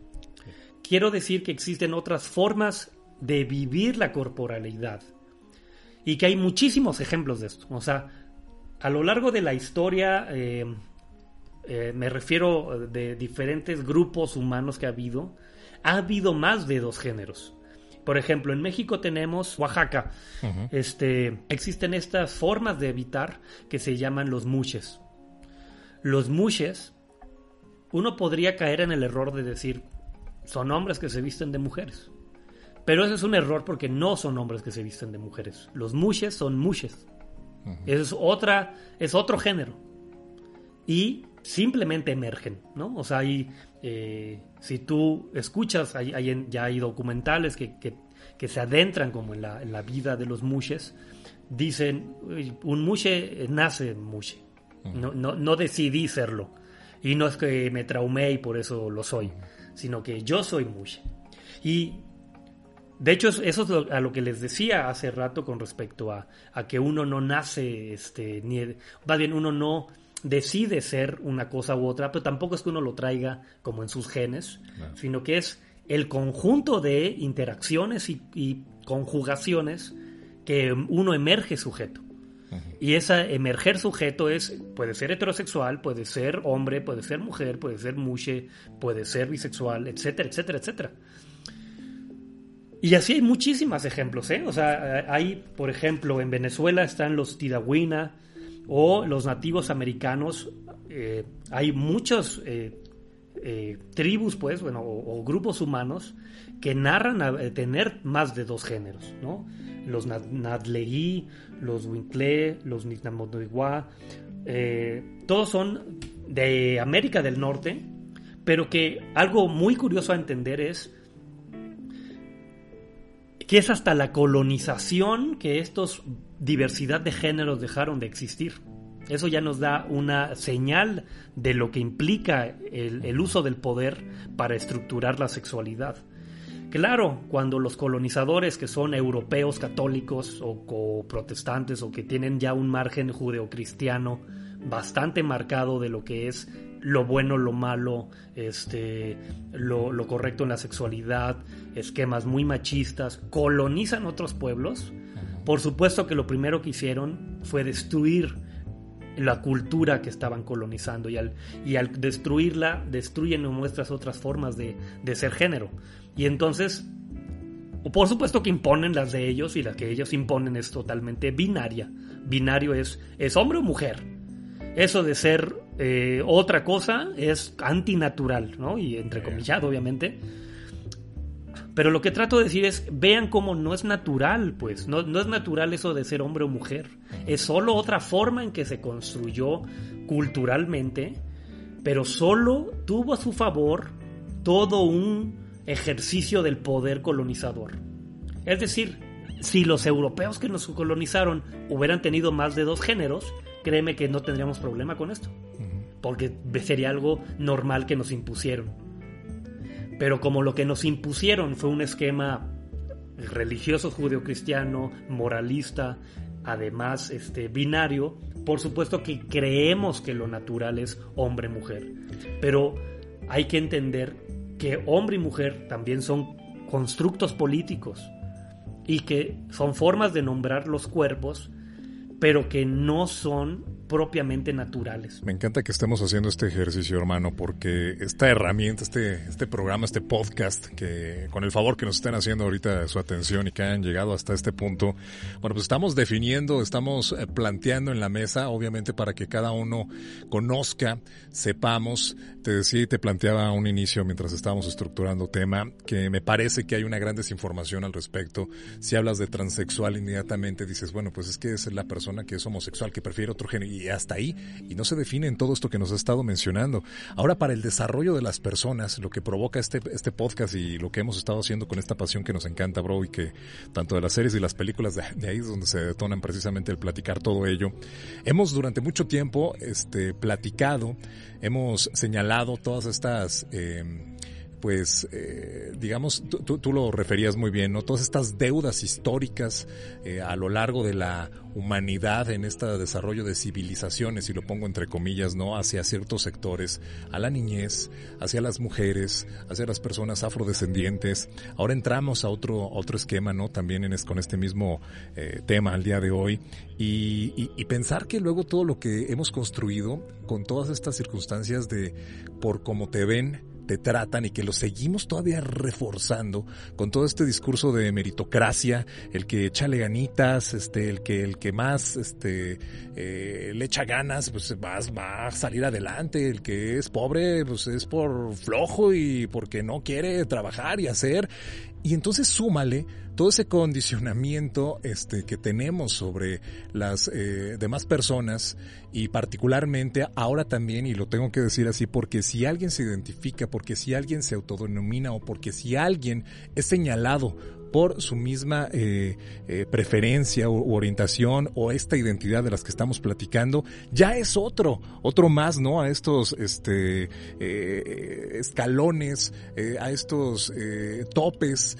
quiero decir que existen otras formas de vivir la corporalidad y que hay muchísimos ejemplos de esto. O sea, a lo largo de la historia, eh, eh, me refiero de diferentes grupos humanos que ha habido, ha habido más de dos géneros. Por ejemplo, en México tenemos Oaxaca. este, existen estas formas de evitar que se llaman los mushes. Los mushes, uno podría caer en el error de decir, son hombres que se visten de mujeres. Pero ese es un error porque no son hombres que se visten de mujeres. Los mushes son mushes. es otra, es otro género. Y simplemente emergen, ¿no? O sea, hay, eh, si tú escuchas, hay, ya hay documentales que, que, se adentran como en la, en la, vida de los mushes, dicen, un mushe nace mushe, no, no, no decidí serlo. Y no es que me traumé y por eso lo soy, sino que yo soy mushe. Y de hecho, eso es a lo que les decía hace rato con respecto a, que uno no nace, este, ni, más bien uno no decide ser una cosa u otra, pero tampoco es que uno lo traiga como en sus genes, sino que es el conjunto de interacciones y, conjugaciones que uno emerge sujeto. Y ese emerger sujeto es, puede ser heterosexual, puede ser hombre, puede ser mujer, puede ser mushe, puede ser bisexual, etcétera, etcétera, etcétera. Y así hay muchísimos ejemplos, ¿eh? O sea, hay, por ejemplo, en Venezuela están los Tidahuina o los nativos americanos. Eh, hay muchos eh, eh, tribus, pues, bueno, o, grupos humanos que narran a, tener más de dos géneros, ¿no? Los Nadleí, los Winkle, los Nitnamodoigua, todos son de América del Norte, pero que algo muy curioso a entender es que es hasta la colonización que estos diversidad de géneros dejaron de existir. Eso ya nos da una señal de lo que implica el, uso del poder para estructurar la sexualidad. Claro, cuando los colonizadores que son europeos católicos o, protestantes o que tienen ya un margen judeocristiano bastante marcado de lo que es lo bueno, lo malo, este, lo, lo, correcto en la sexualidad, esquemas muy machistas, colonizan otros pueblos, por supuesto que lo primero que hicieron fue destruir la cultura que estaban colonizando y al, y al destruirla destruyen nuestras otras formas de, de ser género. Y entonces, por supuesto que imponen las de ellos y la que ellos imponen es totalmente binaria. Binario es, es hombre o mujer. Eso de ser eh, otra cosa es antinatural, ¿no? Y entrecomillado, obviamente. Pero lo que trato de decir es, vean cómo no es natural, pues, no, no, es natural eso de ser hombre o mujer. Es solo otra forma en que se construyó culturalmente, pero solo tuvo a su favor todo un ejercicio del poder colonizador. Es decir, si los europeos que nos colonizaron hubieran tenido más de dos géneros, créeme que no tendríamos problema con esto, porque sería algo normal que nos impusieron. Pero como lo que nos impusieron fue un esquema religioso judeocristiano, moralista, además este, binario, por supuesto que creemos que lo natural es hombre-mujer. Pero hay que entender que hombre y mujer también son constructos políticos y que son formas de nombrar los cuerpos, pero que no son propiamente naturales. Me encanta que estemos haciendo este ejercicio, hermano, porque esta herramienta, este, este programa, este podcast, que con el favor que nos estén haciendo ahorita su atención y que hayan llegado hasta este punto, bueno, pues estamos definiendo, estamos eh, planteando en la mesa, obviamente para que cada uno conozca, sepamos, te decía y te planteaba a un inicio mientras estábamos estructurando tema, que me parece que hay una gran desinformación al respecto. Si hablas de transexual inmediatamente dices, bueno, pues es que es la persona que es homosexual, que prefiere otro género y hasta ahí, y no se define en todo esto que nos ha estado mencionando. Ahora, para el desarrollo de las personas, lo que provoca este, este podcast y lo que hemos estado haciendo con esta pasión que nos encanta, bro, y que tanto de las series y las películas de, ahí es donde se detonan precisamente el platicar todo ello. Hemos durante mucho tiempo este, platicado, hemos señalado todas estas... Eh, pues, eh, digamos, tú, lo referías muy bien, ¿no? Todas estas deudas históricas eh, a lo largo de la humanidad en este desarrollo de civilizaciones, y lo pongo entre comillas, ¿no? Hacia ciertos sectores, a la niñez, hacia las mujeres, hacia las personas afrodescendientes. Ahora entramos a otro, otro esquema, ¿no? También con este mismo eh, tema al día de hoy, y, y, y pensar que luego todo lo que hemos construido con todas estas circunstancias de por cómo te ven, te tratan y que lo seguimos todavía reforzando con todo este discurso de meritocracia, el que echale ganitas, este, el que, el que más, este, eh, le echa ganas, pues va, va a salir adelante, el que es pobre, pues es por flojo y porque no quiere trabajar y hacer, y entonces súmale todo ese condicionamiento este, que tenemos sobre las eh, demás personas y particularmente ahora también, y lo tengo que decir así, porque si alguien se identifica, porque si alguien se autodenomina o porque si alguien es señalado por su misma eh, eh, preferencia u, orientación o esta identidad de las que estamos platicando, ya es otro, otro más, ¿no? A estos este, eh, escalones, a estos topes,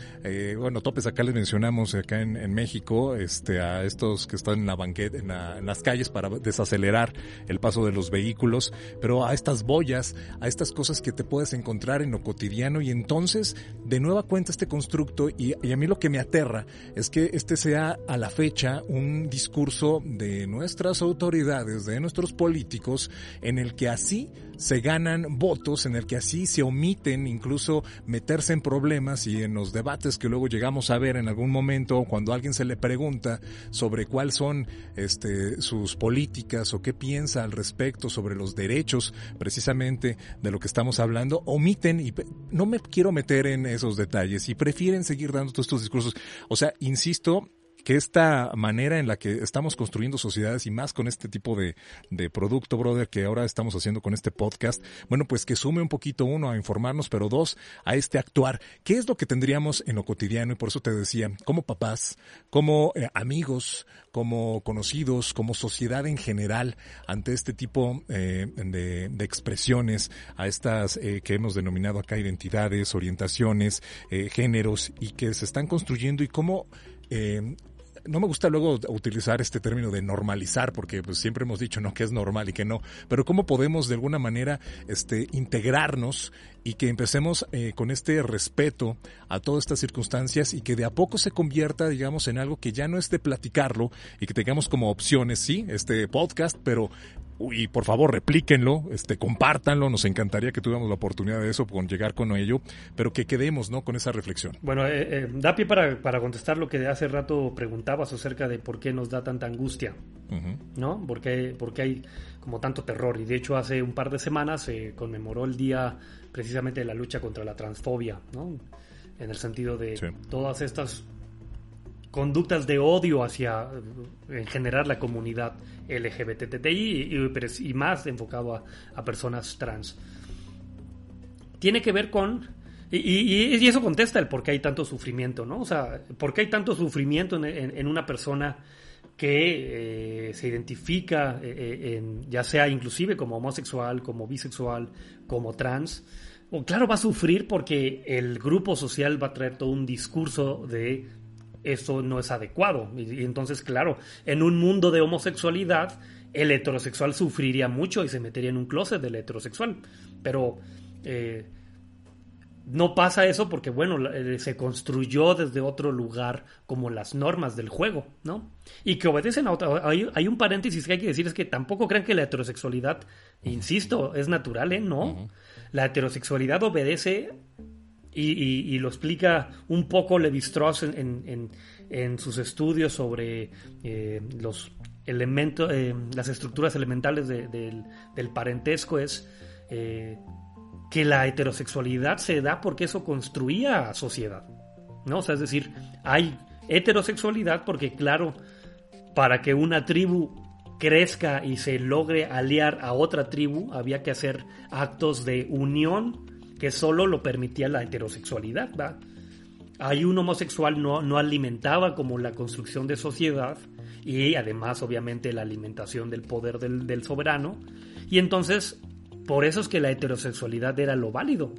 bueno, topes acá les mencionamos acá en, México, este, a estos que están en la banqueta, en las calles para desacelerar el paso de los vehículos, pero a estas boyas, a estas cosas que te puedes encontrar en lo cotidiano y entonces de nueva cuenta este constructo y, y a mí lo que me aterra es que este sea a la fecha un discurso de nuestras autoridades, de nuestros políticos, en el que así se ganan votos, en el que así se omiten incluso meterse en problemas y en los debates que luego llegamos a ver en algún momento cuando alguien se le pregunta sobre cuáles son este, sus políticas o qué piensa al respecto sobre los derechos precisamente de lo que estamos hablando, omiten y no me quiero meter en esos detalles y prefieren seguir dando estos discursos. O sea, insisto que esta manera en la que estamos construyendo sociedades y más con este tipo de, de producto, brother, que ahora estamos haciendo con este podcast, bueno, pues que sume un poquito uno a informarnos, pero dos, a este actuar. ¿Qué es lo que tendríamos en lo cotidiano? Y por eso te decía, como papás, como eh, amigos, como conocidos, como sociedad en general, ante este tipo eh, de, expresiones, a estas eh, que hemos denominado acá identidades, orientaciones, eh, géneros, y que se están construyendo y cómo no me gusta luego utilizar este término de normalizar, porque pues siempre hemos dicho no que es normal y que no, pero cómo podemos de alguna manera este integrarnos y que empecemos eh, con este respeto a todas estas circunstancias y que de a poco se convierta, digamos, en algo que ya no es de platicarlo y que tengamos como opciones, sí, este podcast, pero y por favor replíquenlo, este, compártanlo, nos encantaría que tuviéramos la oportunidad de eso, con llegar con ello, pero que quedemos, ¿no? Con esa reflexión. Bueno, eh, eh, da pie para, para contestar lo que hace rato preguntabas acerca de por qué nos da tanta angustia, uh -huh. ¿no? Porque, porque hay como tanto terror y de hecho hace un par de semanas se conmemoró el día precisamente de la lucha contra la transfobia, ¿no? En el sentido de sí. todas estas conductas de odio hacia en general la comunidad LGBTTI y, más enfocado a, personas trans. Tiene que ver con... Y, eso contesta el por qué hay tanto sufrimiento, ¿no? O sea, por qué hay tanto sufrimiento en, una persona que eh, se identifica eh, en, ya sea inclusive como homosexual, como bisexual, como trans. Claro, va a sufrir porque el grupo social va a traer todo un discurso de eso no es adecuado. Y, y, entonces, claro, en un mundo de homosexualidad, el heterosexual sufriría mucho y se metería en un closet del heterosexual. Pero eh, no pasa eso porque, bueno, eh, se construyó desde otro lugar como las normas del juego, ¿no? Y que obedecen a otra. Hay, hay un paréntesis que hay que decir: es que tampoco crean que la heterosexualidad, insisto, es natural, ¿eh? No. Uh -huh. La heterosexualidad obedece y, y, y, lo explica un poco Levi-Strauss en, en, en, sus estudios sobre eh, los elementos, eh, las estructuras elementales de, de, del parentesco, es eh, que la heterosexualidad se da porque eso construía sociedad. ¿no? O sea, es decir, hay heterosexualidad porque, claro, para que una tribu crezca y se logre aliar a otra tribu, había que hacer actos de unión que solo lo permitía la heterosexualidad, ¿va? Hay un homosexual no, no alimentaba como la construcción de sociedad y además obviamente la alimentación del poder del, del soberano y entonces por eso es que la heterosexualidad era lo válido.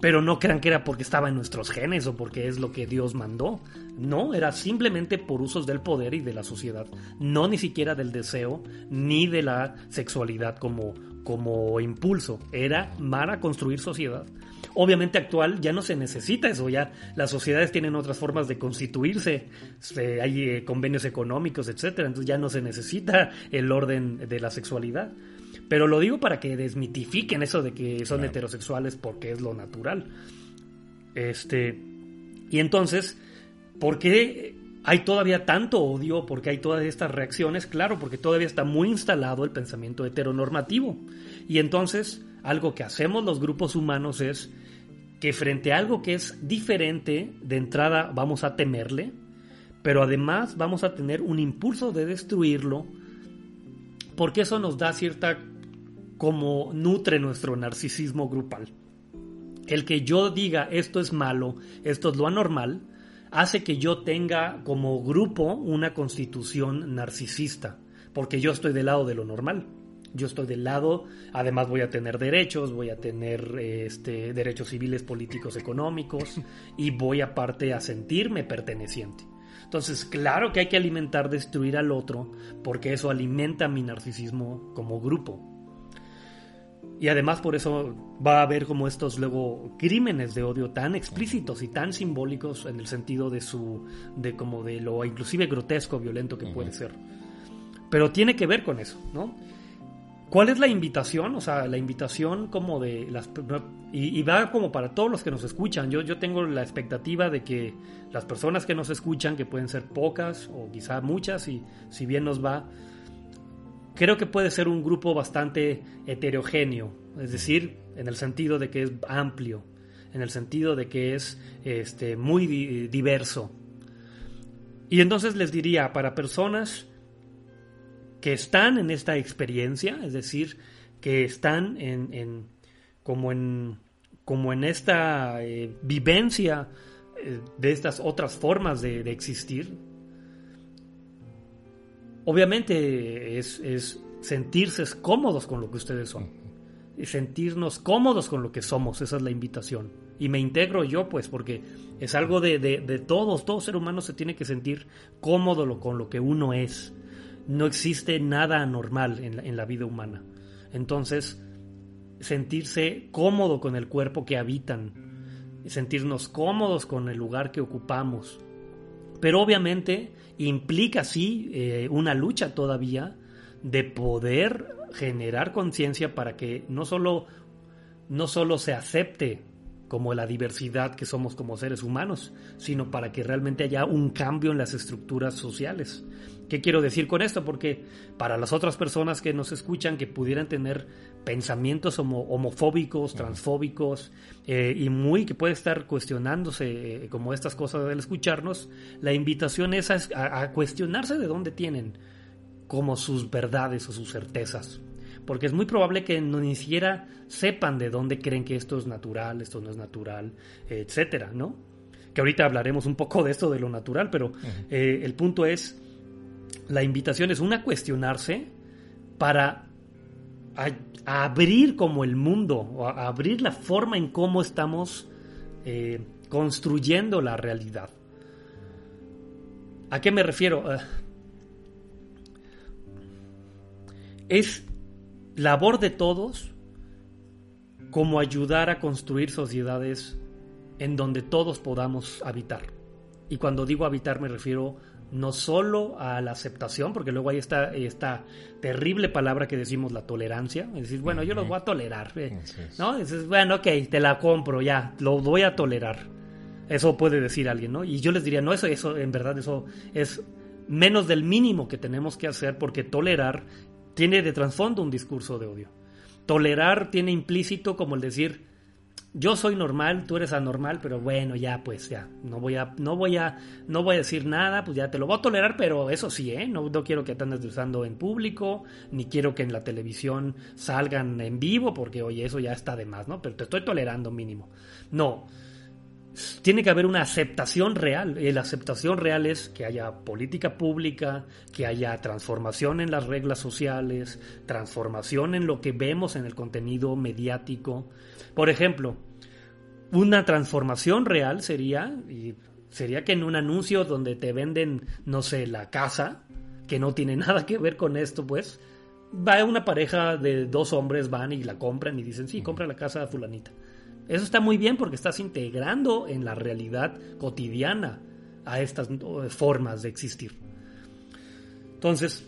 Pero no crean que era porque estaba en nuestros genes o porque es lo que Dios mandó. No, era simplemente por usos del poder y de la sociedad. No ni siquiera del deseo ni de la sexualidad como, como impulso. Era para construir sociedad. Obviamente actual ya no se necesita eso, ya las sociedades tienen otras formas de constituirse, se, hay eh, convenios económicos, etcétera, entonces ya no se necesita el orden de la sexualidad. Pero lo digo para que desmitifiquen eso de que son claro. heterosexuales porque es lo natural. Este. Y entonces, ¿por qué hay todavía tanto odio? ¿Por qué hay todas estas reacciones? Claro, porque todavía está muy instalado el pensamiento heteronormativo. Y entonces, algo que hacemos los grupos humanos es que frente a algo que es diferente, de entrada vamos a temerle, pero además vamos a tener un impulso de destruirlo, porque eso nos da cierta como nutre nuestro narcisismo grupal. El que yo diga esto es malo, esto es lo anormal, hace que yo tenga como grupo una constitución narcisista, porque yo estoy del lado de lo normal. Yo estoy del lado, además voy a tener derechos, voy a tener este, derechos civiles, políticos, económicos, y voy aparte a sentirme perteneciente. Entonces, claro que hay que alimentar, destruir al otro, porque eso alimenta mi narcisismo como grupo. Y además por eso va a haber como estos luego crímenes de odio tan explícitos y tan simbólicos en el sentido de su de como de lo inclusive grotesco, violento que uh -huh. puede ser. Pero tiene que ver con eso, ¿no? ¿Cuál es la invitación? O sea, la invitación como de las... Y, y, va como para todos los que nos escuchan. Yo, yo tengo la expectativa de que las personas que nos escuchan, que pueden ser pocas o quizá muchas, y si bien nos va, creo que puede ser un grupo bastante heterogéneo. Es decir, en el sentido de que es amplio, en el sentido de que es este, muy diverso. Y entonces les diría, para personas que están en esta experiencia, es decir, que están en, como en como en esta eh, vivencia eh, de estas otras formas de, existir, obviamente es, es, sentirse cómodos con lo que ustedes son, y sentirnos cómodos con lo que somos, esa es la invitación. Y me integro yo, pues, porque es algo de, de, todos, todo ser humano se tiene que sentir cómodo con lo que uno es. No existe nada anormal en en la vida humana. Entonces, sentirse cómodo con el cuerpo que habitan, sentirnos cómodos con el lugar que ocupamos. Pero obviamente implica sí eh, una lucha todavía de poder generar conciencia para que no solo, no solo se acepte como la diversidad que somos como seres humanos, sino para que realmente haya un cambio en las estructuras sociales. ¿Qué quiero decir con esto? Porque para las otras personas que nos escuchan que pudieran tener pensamientos homofóbicos, transfóbicos eh, y muy que puede estar cuestionándose eh, como estas cosas al escucharnos, la invitación es a, cuestionarse de dónde tienen como sus verdades o sus certezas. Porque es muy probable que no ni siquiera sepan de dónde creen que esto es natural, esto no es natural, etcétera, ¿no? Que ahorita hablaremos un poco de esto de lo natural, pero eh, el punto es la invitación es una cuestionarse para abrir como el mundo, o abrir la forma en cómo estamos eh, construyendo la realidad. ¿A qué me refiero? Ah, es labor de todos como ayudar a construir sociedades en donde todos podamos habitar. Y cuando digo habitar me refiero no solo a la aceptación, porque luego hay esta, esta terrible palabra que decimos la tolerancia, es decir, bueno, yo lo voy a tolerar, eh, ¿no? Es, bueno, ok, te la compro, ya, lo voy a tolerar. Eso puede decir alguien, ¿no? Y yo les diría, no, eso, eso, en verdad, eso es menos del mínimo que tenemos que hacer, porque tolerar tiene de trasfondo un discurso de odio. Tolerar tiene implícito como el decir, yo soy normal, tú eres anormal, pero bueno, ya pues ya, no voy a, no voy a, no voy a decir nada, pues ya te lo voy a tolerar, pero eso sí, ¿eh? No, quiero que te andes usando en público, ni quiero que en la televisión salgan en vivo, porque oye, eso ya está de más, ¿no? Pero te estoy tolerando mínimo. No. Tiene que haber una aceptación real. Y la aceptación real es que haya política pública, que haya transformación en las reglas sociales, transformación en lo que vemos en el contenido mediático, por ejemplo, una transformación real sería, y sería que en un anuncio donde te venden, no sé, la casa, que no tiene nada que ver con esto, pues, va una pareja de dos hombres, van y la compran y dicen, sí, compra la casa fulanita. Eso está muy bien porque estás integrando en la realidad cotidiana a estas formas de existir. Entonces,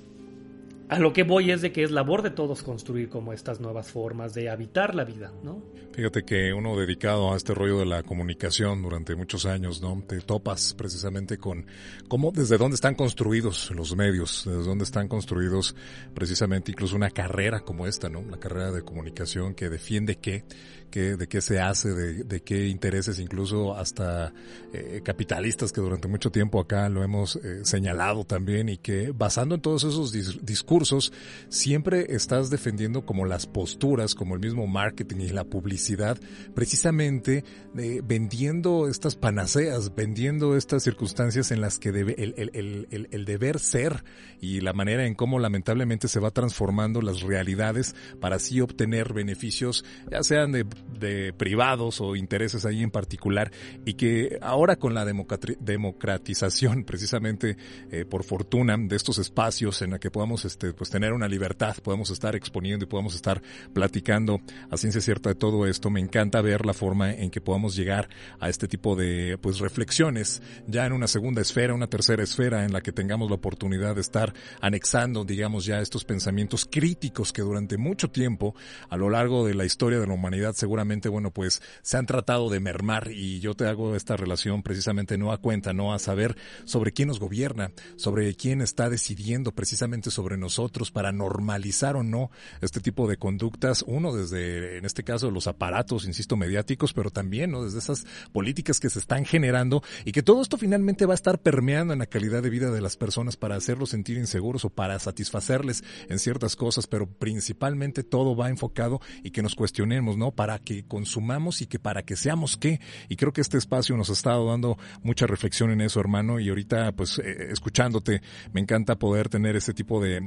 a lo que voy es de que es labor de todos construir como estas nuevas formas de habitar la vida, ¿no? Fíjate que uno dedicado a este rollo de la comunicación durante muchos años, ¿no? Te topas precisamente con cómo, desde dónde están construidos los medios, desde dónde están construidos precisamente incluso una carrera como esta, ¿no? La carrera de comunicación que defiende qué, qué de qué se hace, de, qué intereses, incluso hasta eh, capitalistas que durante mucho tiempo acá lo hemos eh, señalado también y que basando en todos esos discursos siempre estás defendiendo como las posturas, como el mismo marketing y la publicidad, precisamente eh, vendiendo estas panaceas, vendiendo estas circunstancias en las que el, el deber ser y la manera en cómo lamentablemente se va transformando las realidades para así obtener beneficios, ya sean de de privados o intereses ahí en particular y que ahora con la democratización precisamente eh, por fortuna de estos espacios en la que podamos este pues tener una libertad, podemos estar exponiendo y podamos estar platicando a ciencia cierta de todo esto, me encanta ver la forma en que podamos llegar a este tipo de pues reflexiones ya en una segunda esfera, una tercera esfera en la que tengamos la oportunidad de estar anexando digamos ya estos pensamientos críticos que durante mucho tiempo a lo largo de la historia de la humanidad se seguramente, bueno, pues se han tratado de mermar y yo te hago esta relación precisamente no a cuenta, no a saber sobre quién nos gobierna, sobre quién está decidiendo precisamente sobre nosotros para normalizar o no este tipo de conductas, uno desde, en este caso, los aparatos, insisto, mediáticos, pero también, ¿no? Desde esas políticas que se están generando y que todo esto finalmente va a estar permeando en la calidad de vida de las personas para hacerlos sentir inseguros o para satisfacerles en ciertas cosas, pero principalmente todo va enfocado y que nos cuestionemos, ¿no? Para que consumamos y que para que seamos qué. Y creo que este espacio nos ha estado dando mucha reflexión en eso, hermano, y ahorita, pues, eh, escuchándote, me encanta poder tener ese tipo de,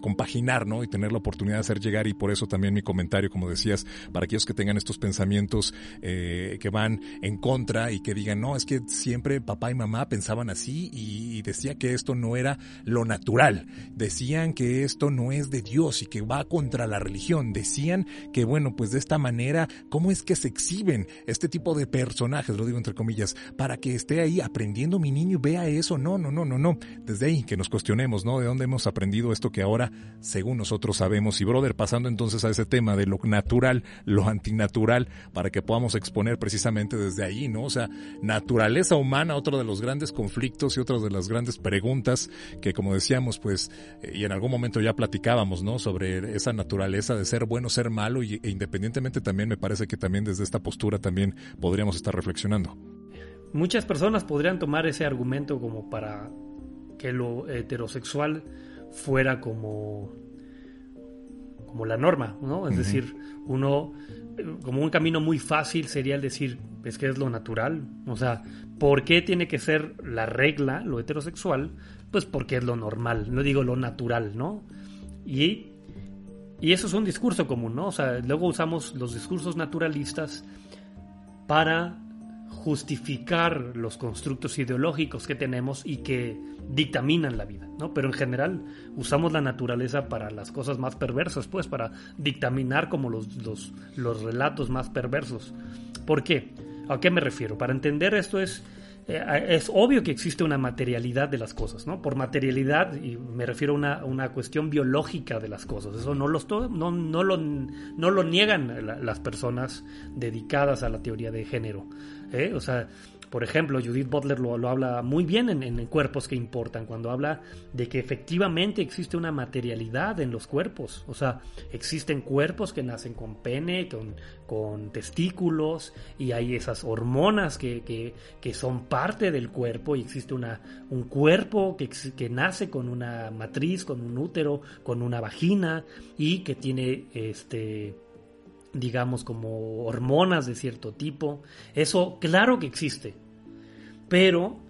compaginar, ¿no? Y tener la oportunidad de hacer llegar, y por eso también mi comentario, como decías, para aquellos que tengan estos pensamientos eh, que van en contra y que digan, no, es que siempre papá y mamá pensaban así y, y decía que esto no era lo natural. Decían que esto no es de Dios y que va contra la religión. Decían que, bueno, pues de esta manera, ¿cómo es que se exhiben este tipo de personajes, lo digo entre comillas, para que esté ahí aprendiendo mi niño y vea eso? No, no, no, no, no. Desde ahí que nos cuestionemos, ¿no? De dónde hemos aprendido esto que ahora, según nosotros sabemos. Y, brother, pasando entonces a ese tema de lo natural, lo antinatural, para que podamos exponer precisamente desde ahí, ¿no? O sea, naturaleza humana, otro de los grandes conflictos y otra de las grandes preguntas que, como decíamos, pues, eh, y en algún momento ya platicábamos, ¿no? Sobre esa naturaleza de ser bueno, ser malo, y, e independientemente también me parece que también desde esta postura también podríamos estar reflexionando. Muchas personas podrían tomar ese argumento como para que lo heterosexual fuera como como la norma, ¿no? Es decir, uno como un camino muy fácil sería el decir, es que es lo natural, o sea, ¿por qué tiene que ser la regla, lo heterosexual? Pues porque es lo normal, no digo lo natural, ¿no? Y, y eso es un discurso común, ¿no? O sea, luego usamos los discursos naturalistas para justificar los constructos ideológicos que tenemos y que dictaminan la vida, ¿no? Pero en general usamos la naturaleza para las cosas más perversas, pues, para dictaminar como los, los, los relatos más perversos. ¿Por qué? ¿A qué me refiero? Para entender esto es eh, es obvio que existe una materialidad de las cosas, ¿no? Por materialidad, y me refiero a una, una cuestión biológica de las cosas. Eso no, los no, no, lo, no lo niegan las personas dedicadas a la teoría de género. ¿eh? O sea, por ejemplo, Judith Butler lo, habla muy bien en, Cuerpos que Importan, cuando habla de que efectivamente existe una materialidad en los cuerpos. O sea, existen cuerpos que nacen con pene, con, testículos, y hay esas hormonas que, son parte del cuerpo, y existe una, un cuerpo que, que nace con una matriz, con un útero, con una vagina, y que tiene este digamos, como hormonas de cierto tipo. Eso, claro que existe. Pero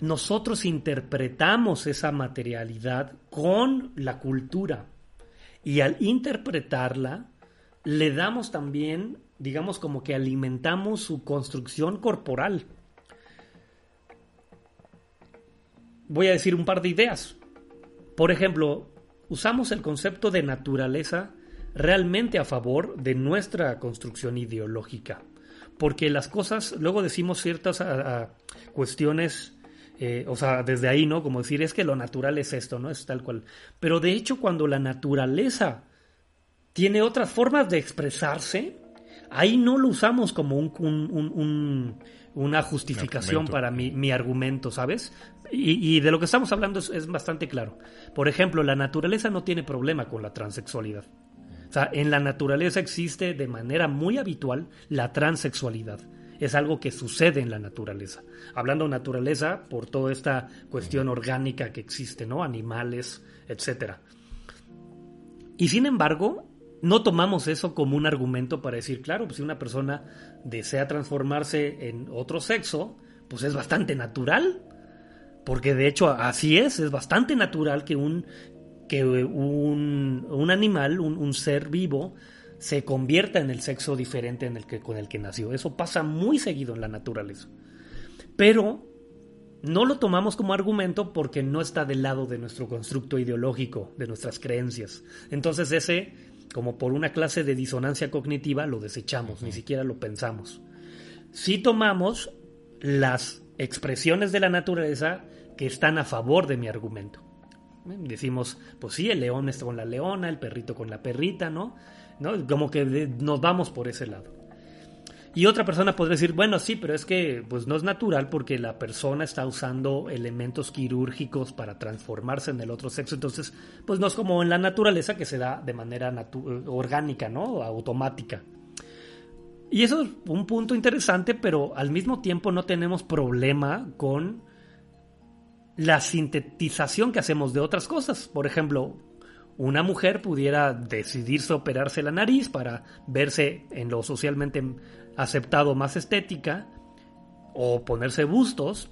nosotros interpretamos esa materialidad con la cultura. Y al interpretarla, le damos también, digamos, como que alimentamos su construcción corporal. Voy a decir un par de ideas. Por ejemplo, usamos el concepto de naturaleza realmente a favor de nuestra construcción ideológica. Porque las cosas, luego decimos ciertas cuestiones, eh, o sea, desde ahí, ¿no? Como decir, es que lo natural es esto, ¿no? Es tal cual. Pero de hecho, cuando la naturaleza tiene otras formas de expresarse, ahí no lo usamos como un, una justificación para mi, argumento, ¿sabes? Y, de lo que estamos hablando es, bastante claro. Por ejemplo, la naturaleza no tiene problema con la transexualidad. O sea, en la naturaleza existe de manera muy habitual la transexualidad. Es algo que sucede en la naturaleza. Hablando de naturaleza, por toda esta cuestión orgánica que existe, ¿no? Animales, etc. Y sin embargo, no tomamos eso como un argumento para decir, claro, pues si una persona desea transformarse en otro sexo, pues es bastante natural. Porque de hecho así es, es bastante natural que un, que un, animal, un, ser vivo, se convierta en el sexo diferente en el que, con el que nació. Eso pasa muy seguido en la naturaleza. Pero no lo tomamos como argumento porque no está del lado de nuestro constructo ideológico, de nuestras creencias. Entonces ese, como por una clase de disonancia cognitiva, lo desechamos, ni siquiera lo pensamos. Si tomamos las expresiones de la naturaleza que están a favor de mi argumento. Decimos, pues sí, el león está con la leona, el perrito con la perrita, ¿no? ¿No? Como que nos vamos por ese lado. Y otra persona podría decir, bueno, sí, pero es que pues no es natural porque la persona está usando elementos quirúrgicos para transformarse en el otro sexo, entonces pues no es como en la naturaleza que se da de manera orgánica, ¿no? Automática. Y eso es un punto interesante, pero al mismo tiempo no tenemos problema con la sintetización que hacemos de otras cosas. Por ejemplo, una mujer pudiera decidirse operarse la nariz para verse en lo socialmente aceptado más estética o ponerse bustos,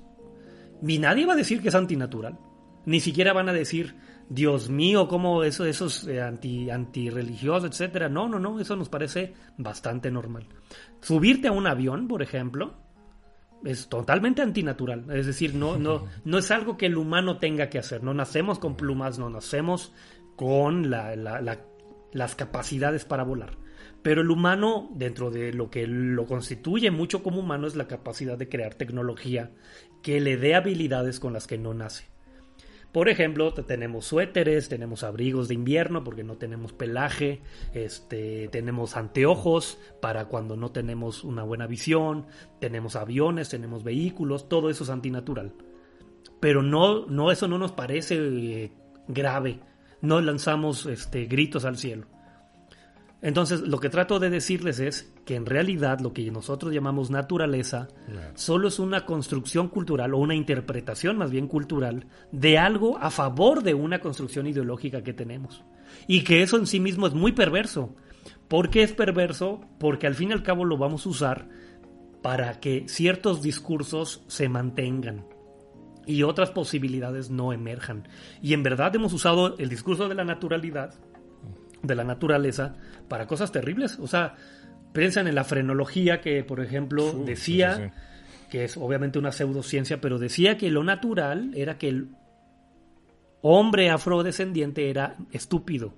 ni nadie va a decir que es antinatural. Ni siquiera van a decir, Dios mío, cómo eso, es eh, anti, antirreligioso, etcétera. No, no, no, eso nos parece bastante normal. Subirte a un avión, por ejemplo, es totalmente antinatural. Es decir, no, no, no es algo que el humano tenga que hacer. No nacemos con plumas, no nacemos con las capacidades para volar. Pero el humano, dentro de lo que lo constituye mucho como humano, es la capacidad de crear tecnología que le dé habilidades con las que no nace. Por ejemplo, tenemos suéteres, tenemos abrigos de invierno porque no tenemos pelaje, este, tenemos anteojos para cuando no tenemos una buena visión, tenemos aviones, tenemos vehículos, todo eso es antinatural. Pero no, no eso no nos parece eh, grave, no lanzamos este, gritos al cielo. Entonces, lo que trato de decirles es que en realidad lo que nosotros llamamos naturaleza solo es una construcción cultural o una interpretación más bien cultural de algo a favor de una construcción ideológica que tenemos. Y que eso en sí mismo es muy perverso. ¿Por qué es perverso? Porque al fin y al cabo lo vamos a usar para que ciertos discursos se mantengan y otras posibilidades no emerjan. Y en verdad hemos usado el discurso de la naturalidad de la naturaleza para cosas terribles. O sea, piensan en la frenología que, por ejemplo, decía, que es obviamente una pseudociencia, pero decía que lo natural era que el hombre afrodescendiente era estúpido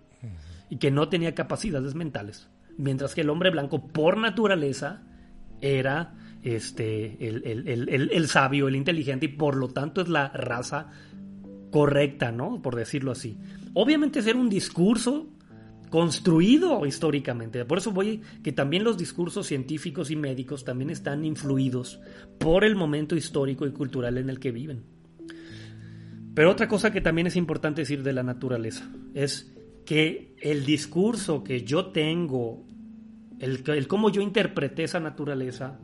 y que no tenía capacidades mentales, mientras que el hombre blanco por naturaleza era este el, el, sabio, el inteligente y por lo tanto es la raza correcta, ¿no? Por decirlo así. Obviamente ser un discurso construido históricamente. Por eso voy que también los discursos científicos y médicos también están influidos por el momento histórico y cultural en el que viven. Pero otra cosa que también es importante decir de la naturaleza es que el discurso que yo tengo, el, cómo yo interpreté esa naturaleza,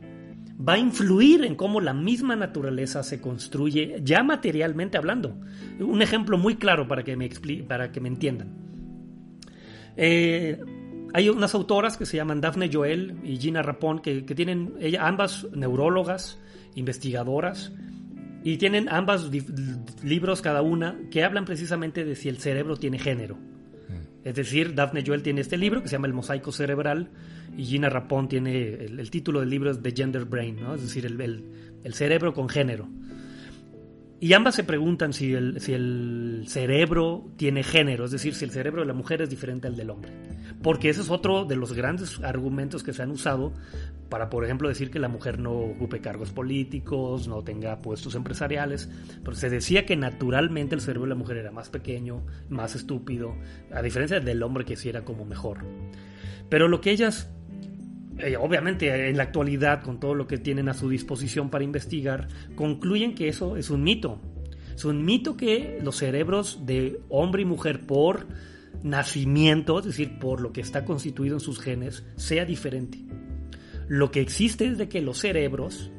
va a influir en cómo la misma naturaleza se construye ya materialmente hablando. Un ejemplo muy claro para que me, para que me entiendan. Eh, hay unas autoras que se llaman Daphne Joel y Gina Rapón, que, tienen ambas neurólogas, investigadoras, y tienen ambas libros cada una que hablan precisamente de si el cerebro tiene género. Mm. Es decir, Daphne Joel tiene este libro que se llama El mosaico cerebral y Gina Rapón tiene el, título del libro es The Gender Brain, ¿no? es decir, el cerebro con género. Y ambas se preguntan si el, si el cerebro tiene género, es decir, si el cerebro de la mujer es diferente al del hombre. Porque ese es otro de los grandes argumentos que se han usado para, por ejemplo, decir que la mujer no ocupe cargos políticos, no tenga puestos empresariales. Pero se decía que naturalmente el cerebro de la mujer era más pequeño, más estúpido, a diferencia del hombre que sí era como mejor. Pero lo que ellas eh, obviamente en la actualidad, con todo lo que tienen a su disposición para investigar, concluyen que eso es un mito. Es un mito que los cerebros de hombre y mujer por nacimiento, es decir, por lo que está constituido en sus genes, sea diferente. Lo que existe es de que los cerebros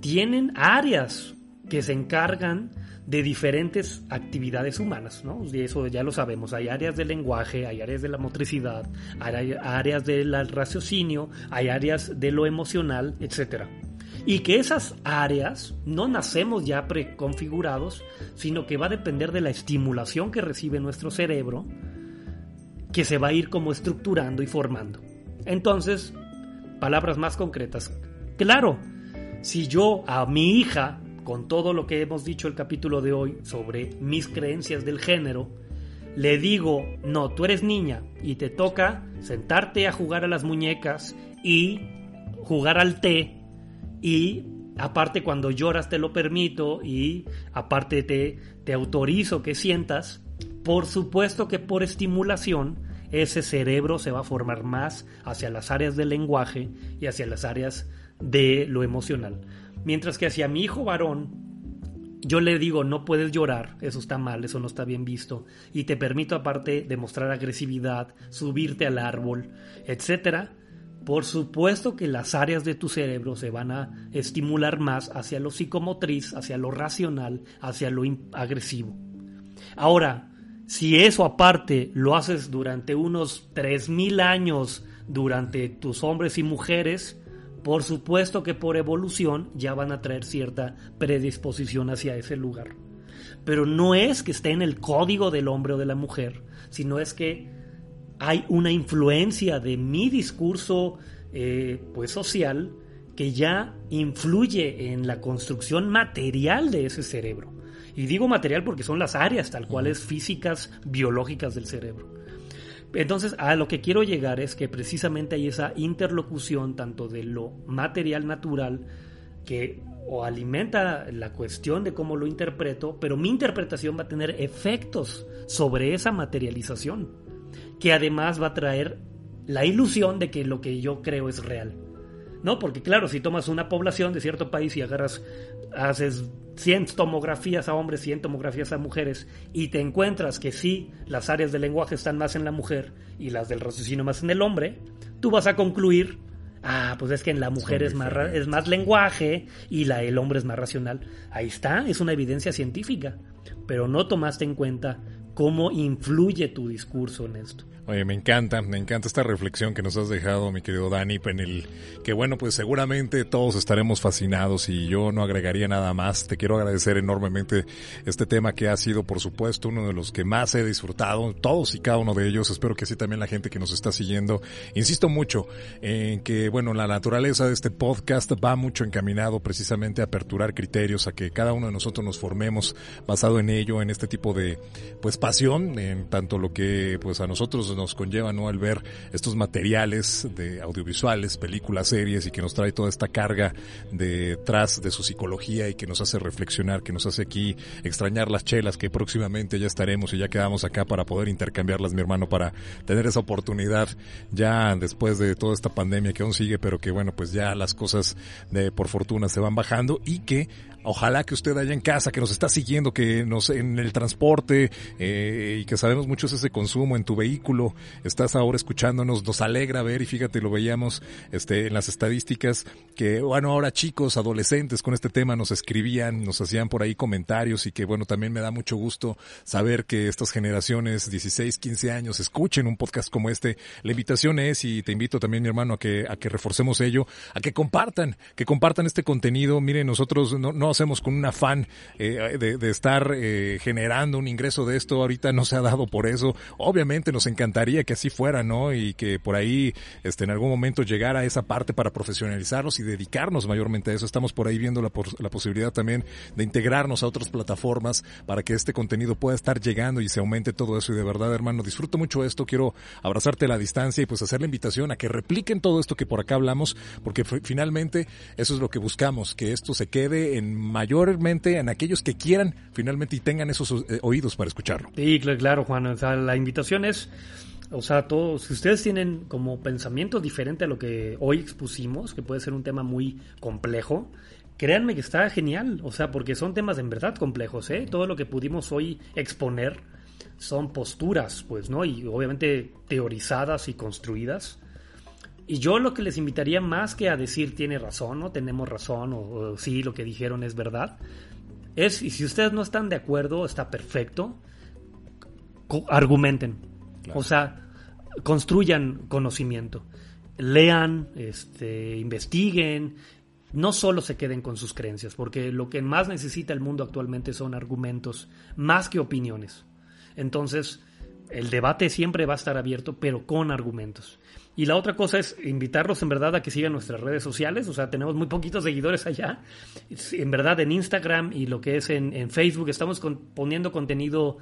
tienen áreas que se encargan de diferentes actividades humanas, ¿no? Y eso ya lo sabemos. Hay áreas del lenguaje, hay áreas de la motricidad, hay áreas del raciocinio, hay áreas de lo emocional, etc. Y que esas áreas no nacemos ya preconfigurados, sino que va a depender de la estimulación que recibe nuestro cerebro, que se va a ir como estructurando y formando. Entonces, palabras más concretas. Claro, si yo a mi hija con todo lo que hemos dicho el capítulo de hoy sobre mis creencias del género, le digo, no, tú eres niña y te toca sentarte a jugar a las muñecas y jugar al té y aparte cuando lloras te lo permito y aparte te, te autorizo que sientas, por supuesto que por estimulación ese cerebro se va a formar más hacia las áreas del lenguaje y hacia las áreas de lo emocional. Mientras que hacia mi hijo varón, yo le digo, no puedes llorar, eso está mal, eso no está bien visto, y te permito aparte demostrar agresividad, subirte al árbol, etcétera. Por supuesto que las áreas de tu cerebro se van a estimular más hacia lo psicomotriz, hacia lo racional, hacia lo agresivo. Ahora, si eso aparte lo haces durante unos 3.000 años, durante tus hombres y mujeres, por supuesto que por evolución ya van a traer cierta predisposición hacia ese lugar. Pero no es que esté en el código del hombre o de la mujer, sino es que hay una influencia de mi discurso eh, pues social que ya influye en la construcción material de ese cerebro. Y digo material porque son las áreas tal cuales físicas, biológicas del cerebro. Entonces, a lo que quiero llegar es que precisamente hay esa interlocución tanto de lo material natural que o alimenta la cuestión de cómo lo interpreto, pero mi interpretación va a tener efectos sobre esa materialización, que además va a traer la ilusión de que lo que yo creo es real. ¿No? Porque claro, si tomas una población de cierto país y agarras, haces 100 tomografías a hombres, 100 tomografías a mujeres, y te encuentras que sí, las áreas del lenguaje están más en la mujer y las del raciocinio más en el hombre, tú vas a concluir, ah, pues es que en la mujer es más, es más lenguaje y la, el hombre es más racional. Ahí está, es una evidencia científica, pero no tomaste en cuenta cómo influye tu discurso en esto. Oye, me encanta, me encanta esta reflexión que nos has dejado, mi querido Dani, en el que bueno, pues seguramente todos estaremos fascinados y yo no agregaría nada más. Te quiero agradecer enormemente este tema que ha sido, por supuesto, uno de los que más he disfrutado, todos y cada uno de ellos. Espero que sí también la gente que nos está siguiendo. Insisto mucho en que, bueno, la naturaleza de este podcast va mucho encaminado precisamente a aperturar criterios, a que cada uno de nosotros nos formemos basado en ello, en este tipo de, pues, pasión, en tanto lo que, pues, a nosotros nos conlleva, ¿no? Al ver estos materiales de audiovisuales, películas, series y que nos trae toda esta carga detrás de su psicología y que nos hace reflexionar, que nos hace aquí extrañar las chelas que próximamente ya estaremos y ya quedamos acá para poder intercambiarlas, mi hermano, para tener esa oportunidad ya después de toda esta pandemia que aún sigue, pero que bueno, pues ya las cosas de por fortuna se van bajando y que Ojalá que usted allá en casa, que nos está siguiendo, que nos en el transporte eh, y que sabemos mucho ese consumo en tu vehículo, estás ahora escuchándonos, nos alegra ver y fíjate, lo veíamos este, en las estadísticas que, bueno, ahora chicos, adolescentes con este tema nos escribían, nos hacían por ahí comentarios y que, bueno, también me da mucho gusto saber que estas generaciones, 16, 15 años, escuchen un podcast como este. La invitación es, y te invito también, mi hermano, a que, a que reforcemos ello, a que compartan, que compartan este contenido. Miren, nosotros no, no hacemos con un afán eh, de, estar eh, generando un ingreso de esto, ahorita no se ha dado por eso. Obviamente nos encantaría que así fuera, ¿no? Y que por ahí este, en algún momento llegara esa parte para profesionalizarnos y dedicarnos mayormente a eso. Estamos por ahí viendo la, la posibilidad también de integrarnos a otras plataformas para que este contenido pueda estar llegando y se aumente todo eso. Y de verdad, hermano, disfruto mucho esto. Quiero abrazarte a la distancia y pues hacer la invitación a que repliquen todo esto que por acá hablamos, porque finalmente eso es lo que buscamos, que esto se quede en mayormente en aquellos que quieran finalmente y tengan esos eh, oídos para escucharlo. Sí, claro, Juan. O sea, la invitación es, o sea, todos, si ustedes tienen como pensamiento diferente a lo que hoy expusimos, que puede ser un tema muy complejo, créanme que está genial. O sea, porque son temas en verdad complejos, ¿eh? Todo lo que pudimos hoy exponer son posturas, pues, ¿no? Y obviamente teorizadas y construidas y yo lo que les invitaría más que a decir tiene razón o tenemos razón o, sí, lo que dijeron es verdad, es, y si ustedes no están de acuerdo, está perfecto, argumenten. O sea, construyan conocimiento. Lean, este, investiguen, no solo se queden con sus creencias, porque lo que más necesita el mundo actualmente son argumentos, más que opiniones. Entonces, el debate siempre va a estar abierto, pero con argumentos. Y la otra cosa es invitarlos en verdad a que sigan nuestras redes sociales. O sea, tenemos muy poquitos seguidores allá. En verdad, en Instagram y lo que es en, Facebook, estamos poniendo contenido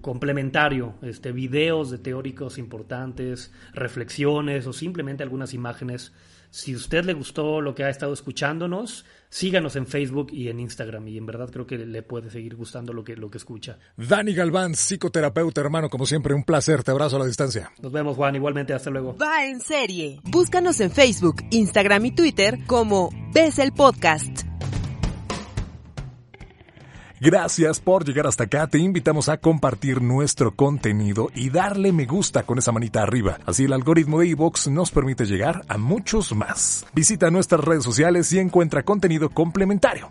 complementario, este, videos de teóricos importantes, reflexiones o simplemente algunas imágenes Si usted le gustó lo que ha estado escuchándonos, síganos en Facebook y en Instagram y en verdad creo que le puede seguir gustando lo que, lo que escucha. Dani Galván, psicoterapeuta, hermano, como siempre, un placer. Te abrazo a la distancia. Nos vemos, Juan. Igualmente, hasta luego. Va en serie. Búscanos en Facebook, Instagram y Twitter como Ves el Podcast. Gracias por llegar hasta acá. Te invitamos a compartir nuestro contenido y darle me gusta con esa manita arriba. Así el algoritmo de iVoox nos permite llegar a muchos más. Visita nuestras redes sociales y encuentra contenido complementario.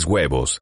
huevos.